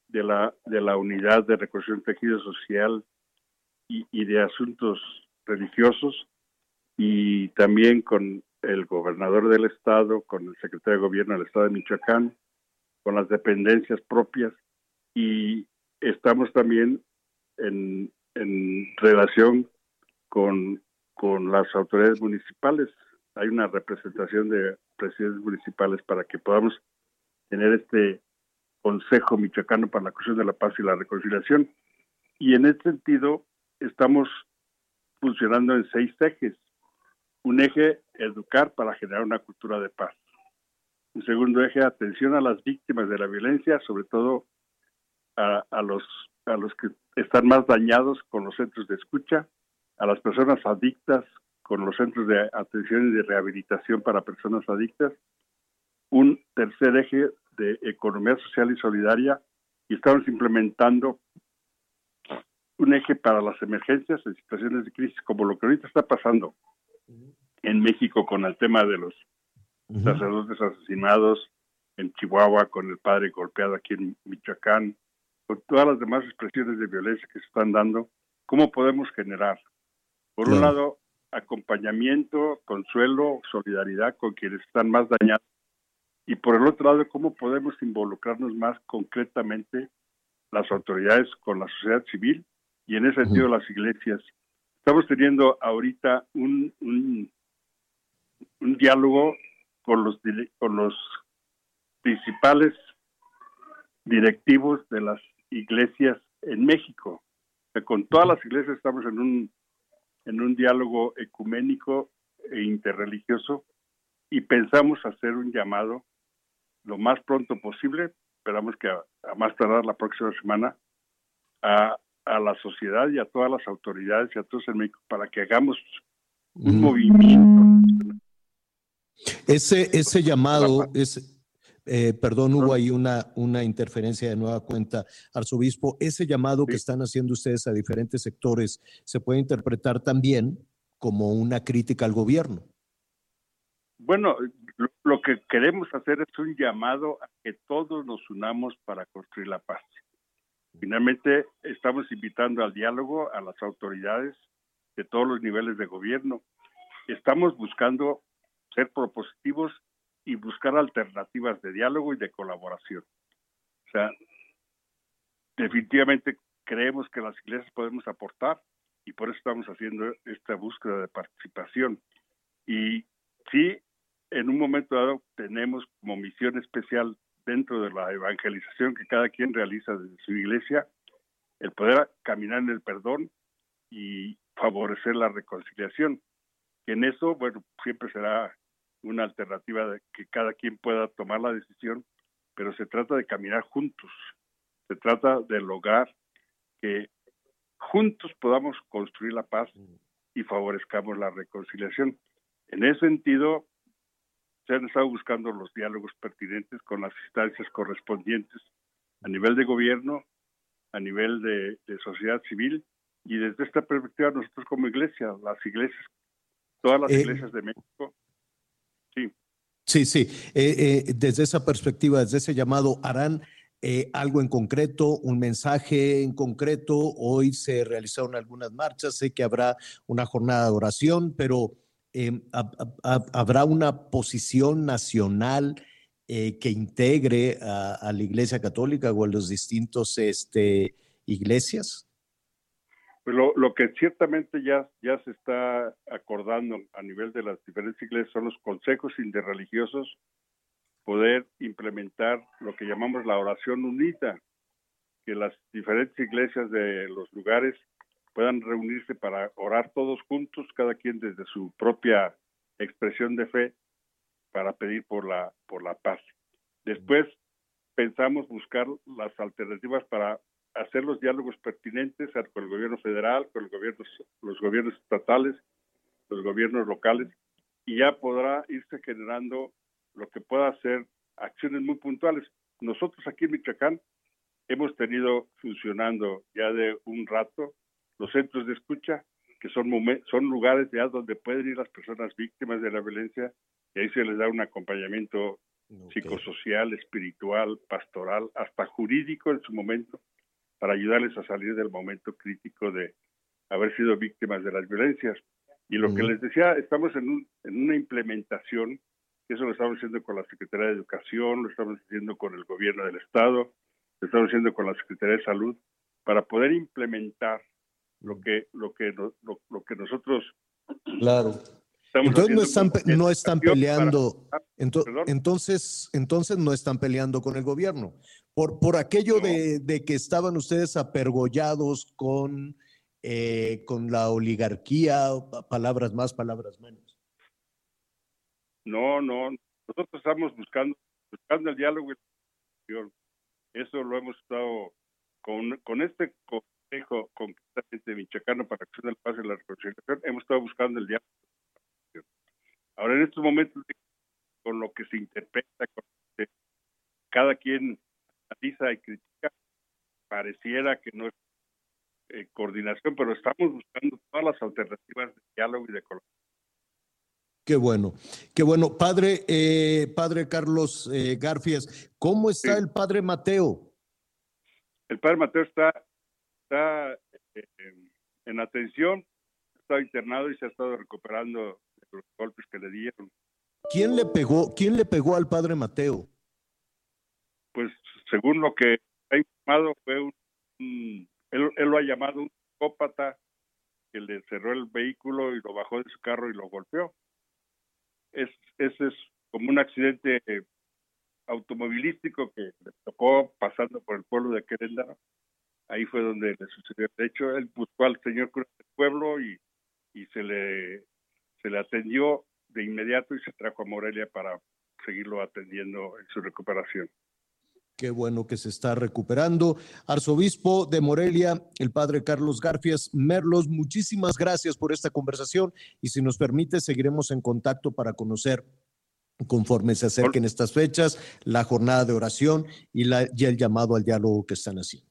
de la, de la unidad de reconstrucción tejido social y, y de asuntos religiosos y también con el gobernador del estado, con el secretario de gobierno del estado de Michoacán, con las dependencias propias y estamos también en, relación con, con las autoridades municipales. Hay una representación de presidentes municipales para que podamos tener este Consejo Michoacano para la Cuestión de la Paz y la Reconciliación. Y en ese sentido, estamos funcionando en seis ejes. Un eje, educar para generar una cultura de paz. Un segundo eje, atención a las víctimas de la violencia, sobre todo a, a, los, a los que están más dañados con los centros de escucha, a las personas adictas con los centros de atención y de rehabilitación para personas adictas. Un tercer eje de economía social y solidaria y estamos implementando un eje para las emergencias en situaciones de crisis como lo que ahorita está pasando en México con el tema de los sacerdotes asesinados en Chihuahua, con el padre golpeado aquí en Michoacán, con todas las demás expresiones de violencia que se están dando, ¿cómo podemos generar? Por un lado, acompañamiento, consuelo, solidaridad con quienes están más dañados. Y por el otro lado, ¿cómo podemos involucrarnos más concretamente las autoridades con la sociedad civil y en ese sentido las iglesias? Estamos teniendo ahorita un, un, un diálogo con los, con los principales directivos de las iglesias en México. Con todas las iglesias estamos en un, en un diálogo ecuménico e interreligioso y pensamos hacer un llamado lo más pronto posible, esperamos que a, a más tardar la próxima semana, a, a, la sociedad y a todas las autoridades y a todos en México para que hagamos un mm. movimiento. Ese, ese llamado, ese, eh, perdón, hubo ahí una, una interferencia de nueva cuenta, arzobispo. Ese llamado que están haciendo ustedes a diferentes sectores se puede interpretar también como una crítica al gobierno. Bueno, lo, lo que queremos hacer es un llamado a que todos nos unamos para construir la paz. Finalmente, estamos invitando al diálogo a las autoridades de todos los niveles de gobierno. Estamos buscando ser propositivos y buscar alternativas de diálogo y de colaboración. O sea, definitivamente creemos que las iglesias podemos aportar y por eso estamos haciendo esta búsqueda de participación. Y sí, en un momento dado tenemos como misión especial dentro de la evangelización que cada quien realiza desde su iglesia, el poder caminar en el perdón y favorecer la reconciliación. Y en eso, bueno, siempre será una alternativa de que cada quien pueda tomar la decisión, pero se trata de caminar juntos, se trata de lograr que juntos podamos construir la paz y favorezcamos la reconciliación. En ese sentido, se han estado buscando los diálogos pertinentes con las instancias correspondientes a nivel de gobierno, a nivel de, de sociedad civil, y desde esta perspectiva nosotros como iglesia, las iglesias, todas las eh, iglesias de México, Sí. Sí, sí. Eh, eh, desde esa perspectiva, desde ese llamado, ¿harán eh, algo en concreto, un mensaje en concreto? Hoy se realizaron algunas marchas, sé que habrá una jornada de oración, pero hab- ¿habrá una posición nacional que integre a, la Iglesia Católica o a los distintos este, iglesias? Pues lo, lo que ciertamente ya, ya se está acordando a nivel de las diferentes iglesias son los consejos interreligiosos poder implementar lo que llamamos la oración unida, que las diferentes iglesias de los lugares puedan reunirse para orar todos juntos, cada quien desde su propia expresión de fe, para pedir por la, por la paz. Después pensamos buscar las alternativas para hacer los diálogos pertinentes con el gobierno federal, con el gobierno, los gobiernos estatales, los gobiernos locales, y ya podrá irse generando lo que pueda ser acciones muy puntuales. Nosotros aquí en Michoacán hemos tenido funcionando ya de un rato los centros de escucha, que son, son lugares ya donde pueden ir las personas víctimas de la violencia y ahí se les da un acompañamiento psicosocial, espiritual, pastoral, hasta jurídico en su momento, para ayudarles a salir del momento crítico de haber sido víctimas de las violencias. Y lo que les decía, estamos en, un- en una implementación, eso lo estamos haciendo con la Secretaría de Educación, lo estamos haciendo con el gobierno del Estado, lo estamos haciendo con la Secretaría de Salud, para poder implementar lo que, lo que, lo, lo que nosotros Claro. Estamos Entonces no están, no están peleando, para- ento- Perdón. entonces, entonces no están peleando con el gobierno. Por, por aquello de, de que estaban ustedes apergollados con, eh, con la oligarquía, pa- palabras más, palabras menos. No, no, nosotros estamos buscando, buscando el diálogo la. Eso lo hemos estado con, con este consejo concretamente michoacano para la acción del paz y la reconciliación, hemos estado buscando el diálogo. Ahora, en estos momentos, con lo que se interpreta, con lo que cada quien analiza y critica, pareciera que no es eh, coordinación, pero estamos buscando todas las alternativas de diálogo y de colaboración. Qué bueno, qué bueno. Padre, eh, padre Carlos eh, Garfias, ¿cómo está el padre Mateo? El padre Mateo está, está eh, en atención, está internado y se ha estado recuperando los golpes que le dieron. ¿Quién le pegó, quién le pegó al padre Mateo? Pues según lo que ha informado, fue un, un- él, él lo ha llamado un psicópata que le cerró el vehículo y lo bajó de su carro y lo golpeó. Es, ese es como un accidente automovilístico que le tocó pasando por el pueblo de Querétaro. Ahí fue donde le sucedió. De hecho, él buscó al señor cura del pueblo y, y se le se le atendió de inmediato y se trajo a Morelia para seguirlo atendiendo en su recuperación. Qué bueno que se está recuperando. Arzobispo de Morelia, el padre Carlos Garfias Merlos, muchísimas gracias por esta conversación y si nos permite, seguiremos en contacto para conocer conforme se acerquen estas fechas, la jornada de oración y, la, y el llamado al diálogo que están haciendo.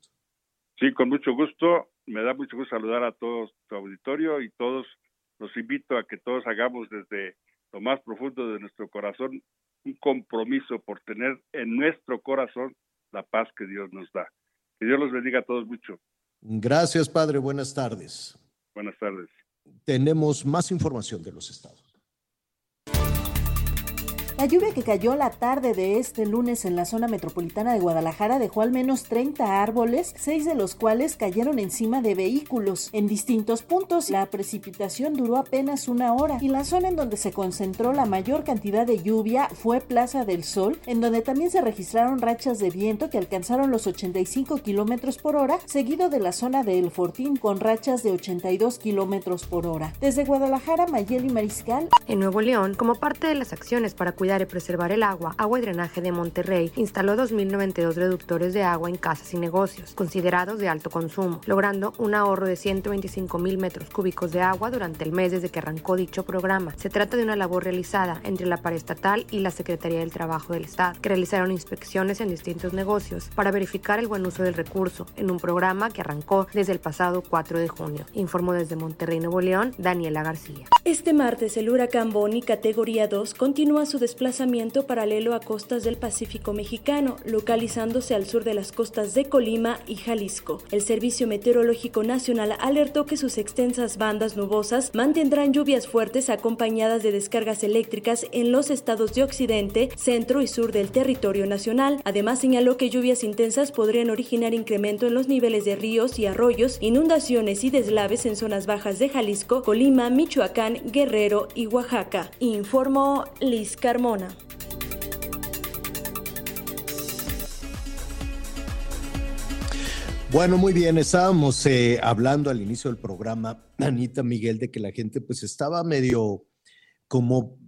Sí, con mucho gusto. Me da mucho gusto saludar a todos tu auditorio y todos los invito a que todos hagamos desde lo más profundo de nuestro corazón un compromiso por tener en nuestro corazón la paz que Dios nos da. Que Dios los bendiga a todos mucho. Gracias, padre. Buenas tardes. Buenas tardes. Tenemos más información de los estados. La lluvia que cayó la tarde de este lunes en la zona metropolitana de Guadalajara dejó al menos 30 árboles, seis de los cuales cayeron encima de vehículos. En distintos puntos, la precipitación duró apenas una hora y la zona en donde se concentró la mayor cantidad de lluvia fue Plaza del Sol, en donde también se registraron rachas de viento que alcanzaron los 85 kilómetros por hora, seguido de la zona de El Fortín con rachas de 82 kilómetros por hora. Desde Guadalajara, Mayeli Mariscal. En Nuevo León, como parte de las acciones para cuidar y preservar el agua, Agua y Drenaje de Monterrey instaló 2.092 reductores de agua en casas y negocios, considerados de alto consumo, logrando un ahorro de 125.000 metros cúbicos de agua durante el mes desde que arrancó dicho programa. Se trata de una labor realizada entre la paraestatal y la Secretaría del Trabajo del Estado, que realizaron inspecciones en distintos negocios para verificar el buen uso del recurso, en un programa que arrancó desde el pasado 4 de junio. Informó desde Monterrey, Nuevo León, Daniela García. Este martes el huracán Bonnie categoría 2 continúa su desplazamiento desplazamiento paralelo a costas del Pacífico mexicano, localizándose al sur de las costas de Colima y Jalisco. El Servicio Meteorológico Nacional alertó que sus extensas bandas nubosas mantendrán lluvias fuertes acompañadas de descargas eléctricas en los estados de occidente, centro y sur del territorio nacional. Además, señaló que lluvias intensas podrían originar incremento en los niveles de ríos y arroyos, inundaciones y deslaves en zonas bajas de Jalisco, Colima, Michoacán, Guerrero y Oaxaca, informó Liz Carmona. Bueno, muy bien, estábamos eh, hablando al inicio del programa, Anita Miguel, de que la gente pues estaba medio como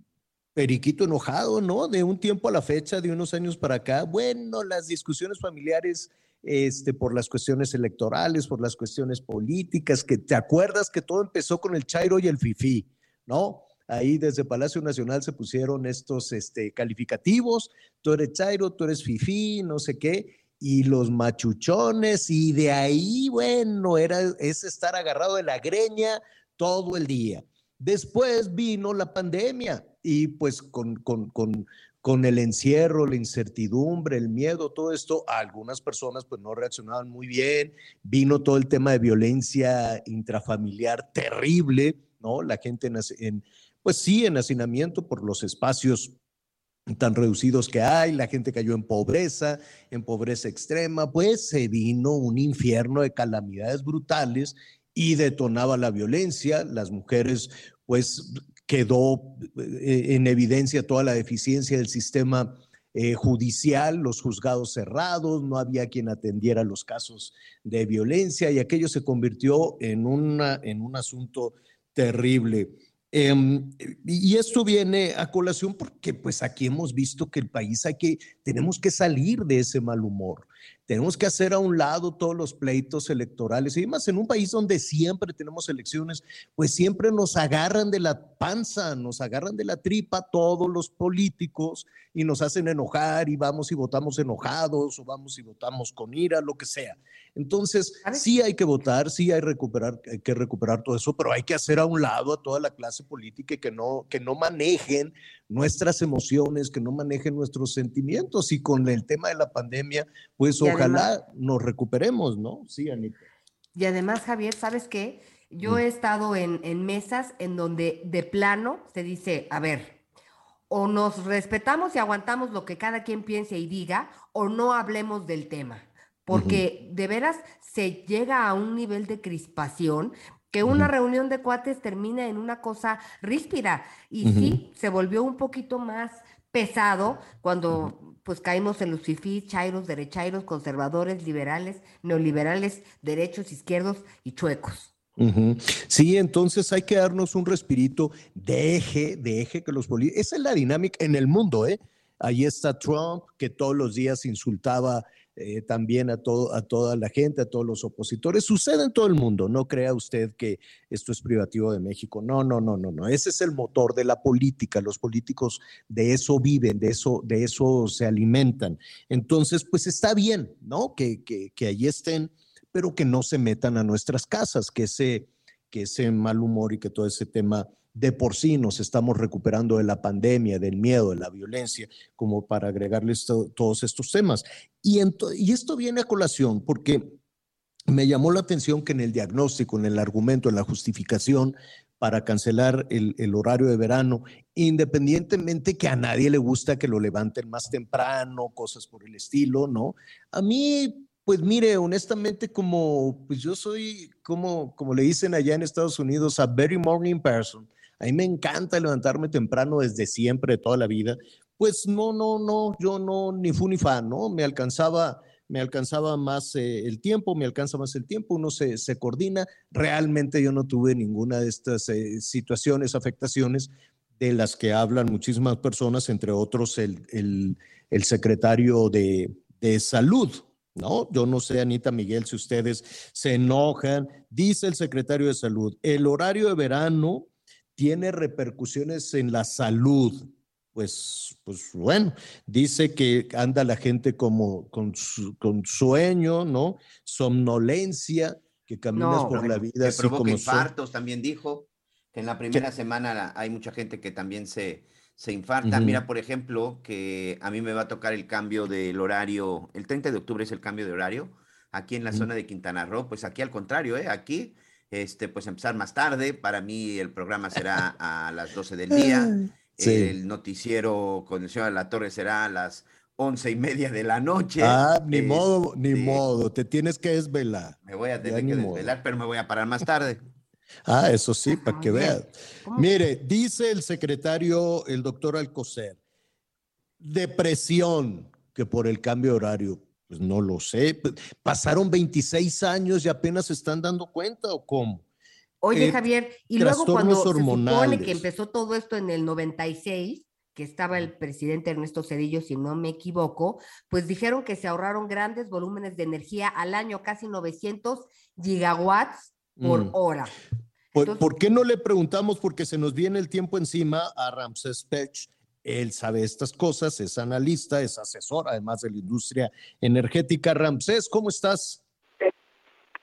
periquito enojado, ¿no? De un tiempo a la fecha, de unos años para acá. Bueno, las discusiones familiares este, por las cuestiones electorales, por las cuestiones políticas, que te acuerdas que todo empezó con el Chairo y el Fifi, ¿no? Ahí desde Palacio Nacional se pusieron estos este, calificativos, tú eres Chairo, tú eres Fifi, no sé qué, y los machuchones, y de ahí, bueno, era, es estar agarrado de la greña todo el día. Después vino la pandemia y pues con, con, con, con el encierro, la incertidumbre, el miedo, todo esto, algunas personas pues no reaccionaban muy bien, vino todo el tema de violencia intrafamiliar terrible, ¿no? La gente en, pues sí, en hacinamiento por los espacios tan reducidos que hay, la gente cayó en pobreza, en pobreza extrema, pues se vino un infierno de calamidades brutales y detonaba la violencia, las mujeres pues quedó eh, en evidencia toda la deficiencia del sistema eh, judicial, los juzgados cerrados, no había quien atendiera los casos de violencia y aquello se convirtió en, una, en un asunto terrible. Em, y esto viene a colación porque pues aquí hemos visto que el país hay que, tenemos que salir de ese mal humor. Tenemos que hacer a un lado todos los pleitos electorales y más en un país donde siempre tenemos elecciones, pues siempre nos agarran de la panza, nos agarran de la tripa todos los políticos y nos hacen enojar y vamos y votamos enojados o vamos y votamos con ira, lo que sea. Entonces, sí hay que votar, sí hay, recuperar, hay que recuperar todo eso, pero hay que hacer a un lado a toda la clase política y que no, que no manejen nuestras emociones, que no manejen nuestros sentimientos. Y con el tema de la pandemia, pues ojalá nos recuperemos, ¿no? Sí, Anita. Y además, Javier, ¿sabes qué? Yo he estado en, en mesas en donde de plano se dice, a ver, o nos respetamos y aguantamos lo que cada quien piense y diga, o no hablemos del tema porque de veras se llega a un nivel de crispación que una reunión de cuates termina en una cosa ríspida y sí, se volvió un poquito más pesado cuando pues caímos en los fifís, chairos, derechairos, conservadores, liberales, neoliberales, derechos, izquierdos y chuecos. Sí, entonces hay que darnos un respirito, deje, deje que los políticos, esa es la dinámica en el mundo, ¿eh? Ahí está Trump, que todos los días insultaba eh, también a, todo, a toda la gente, a todos los opositores. Sucede en todo el mundo, no crea usted que esto es privativo de México. No, no, no, no, no. Ese es el motor de la política. Los políticos de eso viven, de eso, de eso se alimentan. Entonces, pues está bien, ¿no? Que, que, que allí estén, pero que no se metan a nuestras casas, que ese, que ese mal humor y que todo ese tema de por sí nos estamos recuperando de la pandemia, del miedo, de la violencia, como para agregarles todos estos temas. Y, esto viene a colación porque me llamó la atención que en el diagnóstico, en el argumento, en la justificación para cancelar el, el, horario de verano, independientemente que a nadie le gusta que lo levanten más temprano, cosas por el estilo, ¿no? A mí, pues mire, honestamente, como pues yo soy, como, como le dicen allá en Estados Unidos, a very morning person, a mí me encanta levantarme temprano desde siempre, toda la vida. Pues no, no, no, yo no, ni fu ni fa, ¿no? Me alcanzaba, me alcanzaba más eh, el tiempo, me alcanza más el tiempo, uno se, se coordina. Realmente yo no tuve ninguna de estas eh, situaciones, afectaciones de las que hablan muchísimas personas, entre otros el, el, el secretario de, de salud, ¿no? Yo no sé, Anita Miguel, si ustedes se enojan. Dice el secretario de salud, el horario de verano tiene repercusiones en la salud. Pues, pues bueno, dice que anda la gente como con, con sueño, ¿no? Somnolencia, que caminas No, por la vida que así provoca como son. infartos, también dijo que en la primera semana hay mucha gente que también se, se infarta. Mira, por ejemplo, que a mí me va a tocar el cambio del horario, el 30 de octubre es el cambio de horario, aquí en la zona de Quintana Roo, pues aquí al contrario, ¿eh? Aquí, este, pues empezar más tarde, para mí el programa será a las 12 del día, Sí. el noticiero con el señor de la Torre será a las once y media de la noche. Ah, ni modo, ni Este, modo, te tienes que desvelar. Me voy a tener que modo. desvelar, pero me voy a parar más tarde. Ah, eso sí, para que vean. Mire, dice el secretario, el doctor Alcocer, depresión, que por el cambio de horario, pues no lo sé. Pasaron 26 años y apenas se están dando cuenta o cómo. Oye, Eh, Javier, y luego cuando trastornos se supone hormonales. que empezó todo esto en el 96, que estaba el presidente Ernesto Cedillo, si no me equivoco, pues dijeron que se ahorraron grandes volúmenes de energía al año, casi 900 gigawatts por Mm. hora. ¿Por, por qué no le preguntamos? Porque se nos viene el tiempo encima a Ramses Pech. Él sabe estas cosas, es analista, es asesor, además de la industria energética. Ramsés, ¿cómo estás?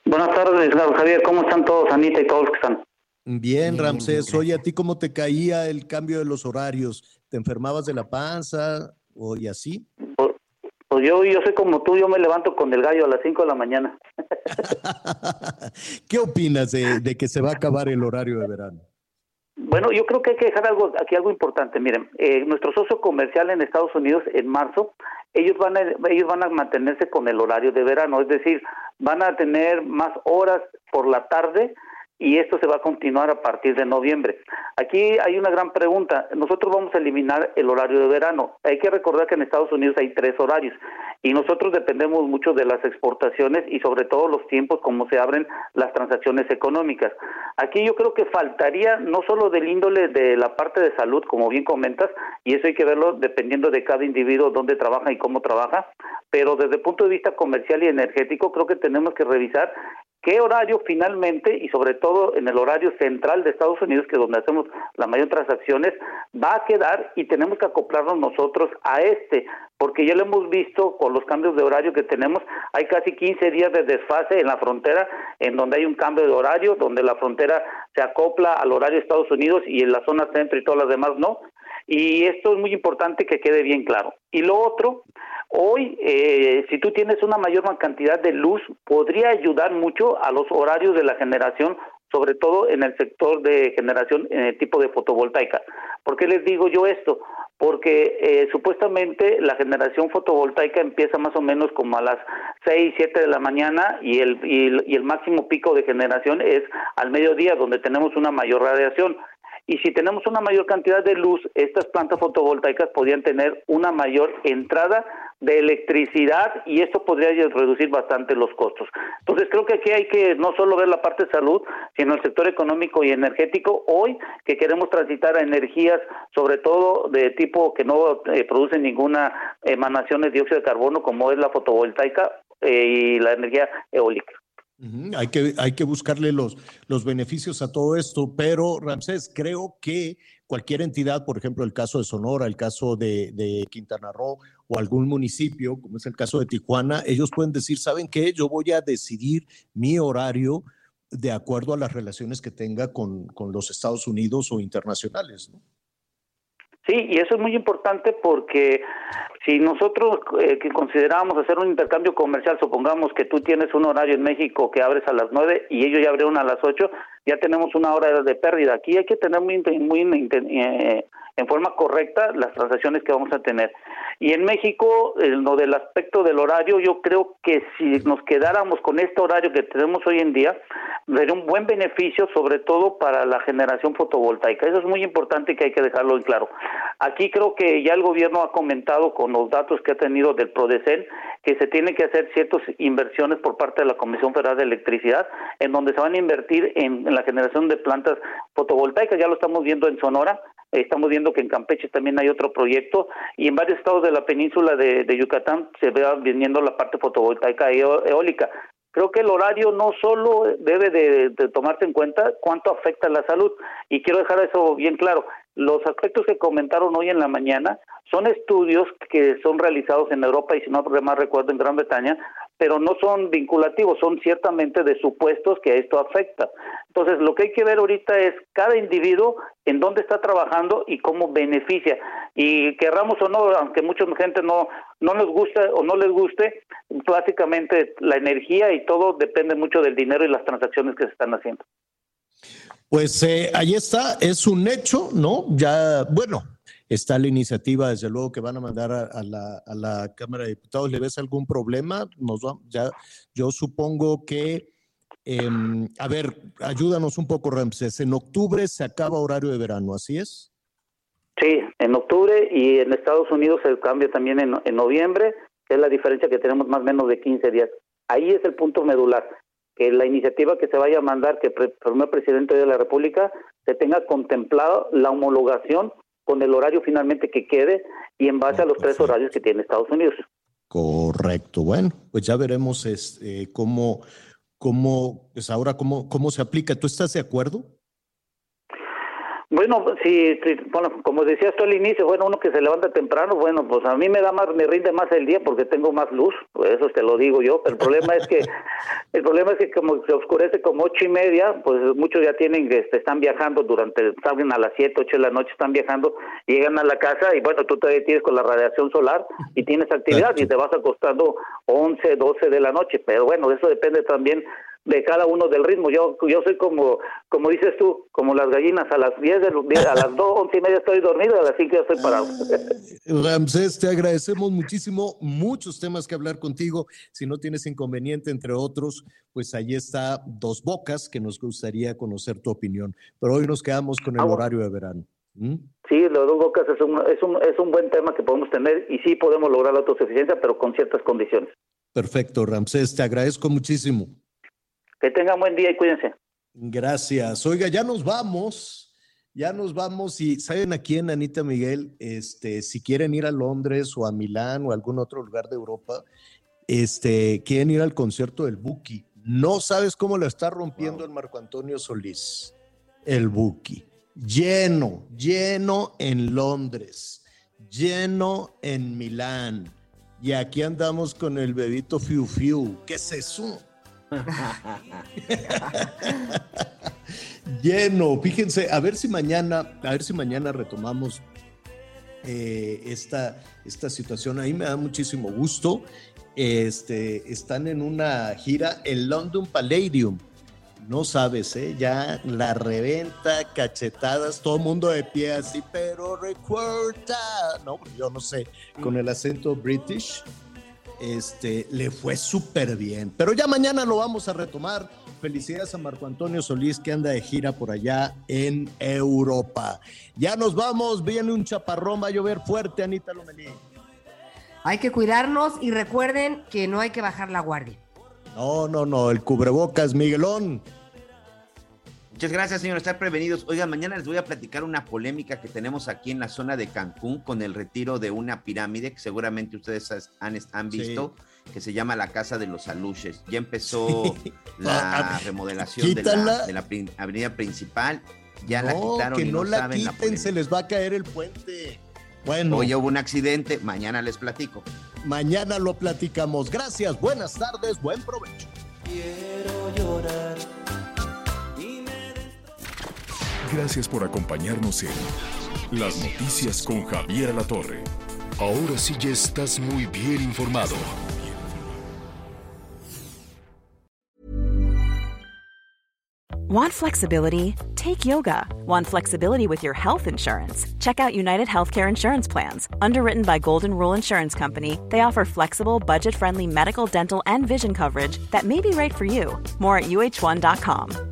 Buenas tardes, Javier. ¿Cómo están todos, Anita y todos los que están? Bien, Ramsés. Oye, ¿a ti cómo te caía el cambio de los horarios? ¿Te enfermabas de la panza o y así? Pues yo, yo soy como tú, yo me levanto con el gallo a las 5 de la mañana. ¿Qué opinas de, de que se va a acabar el horario de verano? Bueno, yo creo que hay que dejar algo aquí algo importante. Miren, eh, nuestro socio comercial en Estados Unidos en marzo, ellos van a, ellos van a mantenerse con el horario de verano, es decir, van a tener más horas por la tarde y esto se va a continuar a partir de noviembre. Aquí hay una gran pregunta. Nosotros vamos a eliminar el horario de verano. Hay que recordar que en Estados Unidos hay tres horarios y nosotros dependemos mucho de las exportaciones y sobre todo los tiempos como se abren las transacciones económicas. Aquí yo creo que faltaría no solo del índole de la parte de salud, como bien comentas, y eso hay que verlo dependiendo de cada individuo, dónde trabaja y cómo trabaja, pero desde el punto de vista comercial y energético creo que tenemos que revisar qué horario finalmente y sobre todo en el horario central de Estados Unidos, que es donde hacemos la mayor transacciones, va a quedar y tenemos que acoplarnos nosotros a este, porque ya lo hemos visto con los cambios de horario que tenemos, hay casi 15 días de desfase en la frontera, en donde hay un cambio de horario, donde la frontera se acopla al horario de Estados Unidos y en la zona centro y todas las demás no. Y esto es muy importante que quede bien claro. Y lo otro, hoy, eh, si tú tienes una mayor cantidad de luz, podría ayudar mucho a los horarios de la generación, sobre todo en el sector de generación en el tipo de fotovoltaica. ¿Por qué les digo yo esto? Porque eh, supuestamente la generación fotovoltaica empieza más o menos como a las 6, 7 de la mañana y el, y el, y el máximo pico de generación es al mediodía, donde tenemos una mayor radiación. Y si tenemos una mayor cantidad de luz, estas plantas fotovoltaicas podrían tener una mayor entrada de electricidad y esto podría reducir bastante los costos. Entonces creo que aquí hay que no solo ver la parte de salud, sino el sector económico y energético. Hoy que queremos transitar a energías, sobre todo de tipo que no eh, producen ninguna emanación de dióxido de carbono, como es la fotovoltaica eh, y la energía eólica. Hay que, hay que buscarle los, los beneficios a todo esto, pero Ramsés, creo que cualquier entidad, por ejemplo, el caso de Sonora, el caso de, Quintana Roo o algún municipio, como es el caso de Tijuana, ellos pueden decir, ¿saben qué? Yo voy a decidir mi horario de acuerdo a las relaciones que tenga con, con los Estados Unidos o internacionales. ¿no? Sí, y eso es muy importante porque si nosotros eh, que consideramos hacer un intercambio comercial, supongamos que tú tienes un horario en México que abres a las 9 y ellos ya abrieron a las 8, ya tenemos una hora de pérdida. Aquí hay que tener muy, muy eh, en forma correcta las transacciones que vamos a tener. Y en México, eh, lo del aspecto del horario, yo creo que si nos quedáramos con este horario que tenemos hoy en día, sería un buen beneficio, sobre todo para la generación fotovoltaica. Eso es muy importante que hay que dejarlo en claro. Aquí creo que ya el gobierno ha comentado con los datos que ha tenido del PRODECEN que se tienen que hacer ciertas inversiones por parte de la Comisión Federal de Electricidad, en donde se van a invertir en, en la generación de plantas fotovoltaicas. Ya lo estamos viendo en Sonora, estamos viendo que en Campeche también hay otro proyecto y en varios estados de la península de, Yucatán se va viniendo la parte fotovoltaica eo- eólica. Creo que el horario no solo debe de, tomarse en cuenta cuánto afecta la salud y quiero dejar eso bien claro. Los aspectos que comentaron hoy en la mañana son estudios que son realizados en Europa y si no más recuerdo en Gran Bretaña, pero no son vinculativos, son ciertamente de supuestos que esto afecta. Entonces, lo que hay que ver ahorita es cada individuo en dónde está trabajando y cómo beneficia. Y querramos o no, aunque mucha gente no, no nos gusta o no les guste, básicamente la energía y todo depende mucho del dinero y las transacciones que se están haciendo. Pues eh, ahí está, es un hecho, ¿no? Ya, bueno, está la iniciativa, desde luego, que van a mandar a, la, a la Cámara de Diputados. ¿Le ves algún problema? Nos va- ya, yo supongo que, em, a ver, ayúdanos un poco, Ramses. En octubre se acaba horario de verano, ¿así es? Sí, en octubre y en Estados Unidos el cambio también en, en noviembre, que es la diferencia que tenemos más o menos de 15 días. Ahí es el punto medular, que la iniciativa que se vaya a mandar, que pre- primer presidente de la República, se tenga contemplado la homologación con el horario finalmente que quede y en base a los tres horarios que tiene Estados Unidos. Correcto. Bueno, pues ya veremos este, cómo, cómo, pues ahora cómo, cómo se aplica. ¿Tú estás de acuerdo? Bueno, si, si- bueno, como decías tú al inicio, bueno, uno que se levanta temprano, bueno, pues a mí me da más, me rinde más el día porque tengo más luz, pues eso te lo digo yo, pero el problema es que, el problema es que como se oscurece como ocho y media, pues muchos ya tienen, este, están viajando durante, salen a las siete, ocho de la noche, están viajando, llegan a la casa y bueno, tú todavía tienes con la radiación solar y tienes actividad y te vas acostando once, doce de la noche, pero bueno, eso depende también de cada uno del ritmo. Yo yo soy como como dices tú, como las gallinas a las 10 de a las 2, 11 y media estoy dormido, a las 5 ya estoy parado. Ramsés, te agradecemos muchísimo, muchos temas que hablar contigo. Si no tienes inconveniente, entre otros, pues ahí está Dos Bocas, que nos gustaría conocer tu opinión. Pero hoy nos quedamos con el horario de verano. ¿Mm? Sí, los dos bocas es un, es un es un buen tema que podemos tener y sí podemos lograr la autosuficiencia, pero con ciertas condiciones. Perfecto, Ramsés, te agradezco muchísimo. Que tengan buen día y cuídense. Gracias. Oiga, ya nos vamos. Ya nos vamos y saben a quién, Anita Miguel, este, si quieren ir a Londres o a Milán o a algún otro lugar de Europa, este, quieren ir al concierto del Buki. No sabes cómo lo está rompiendo el Marco Antonio Solís, el Buki. Lleno, lleno en Londres, lleno en Milán. Y aquí andamos con el bebito Fiu Fiu. ¿Qué es eso? Lleno, fíjense, a ver si mañana, a ver si mañana retomamos eh, esta, esta situación. A mí me da muchísimo gusto. Este, están en una gira en London Palladium. No sabes, ¿eh? Ya la reventa, cachetadas, todo el mundo de pie así, pero recuerda, no, yo no sé, con el acento british, este, le fue súper bien. Pero ya mañana lo vamos a retomar. Felicidades a Marco Antonio Solís que anda de gira por allá en Europa. Ya nos vamos, viene un chaparrón, va a llover fuerte, Anita Lomelí. Hay que cuidarnos y recuerden que no hay que bajar la guardia. No, no, no, el cubrebocas, Miguelón. Muchas gracias, señor. Estar prevenidos. Oigan, mañana les voy a platicar una polémica que tenemos aquí en la zona de Cancún con el retiro de una pirámide que seguramente ustedes han, han visto, que se llama la Casa de los Aluches. Ya empezó la Ah, remodelación de la, de la avenida principal. Ya la quitaron que y no, no, la saben la quiten, se les va a caer el puente. Bueno, Hoy hubo un accidente, mañana les platico. mañana lo platicamos. Gracias, buenas tardes, buen provecho. Quiero llorar. Gracias por acompañarnos en Las Noticias con Javier Alatorre. Ahora sí ya estás muy bien informado. Want flexibility? Take yoga. Want flexibility with your health insurance? Check out United Healthcare Insurance Plans. Underwritten by Golden Rule Insurance Company, they offer flexible, budget friendly medical, dental, and vision coverage that may be right for you. More at uh1.com.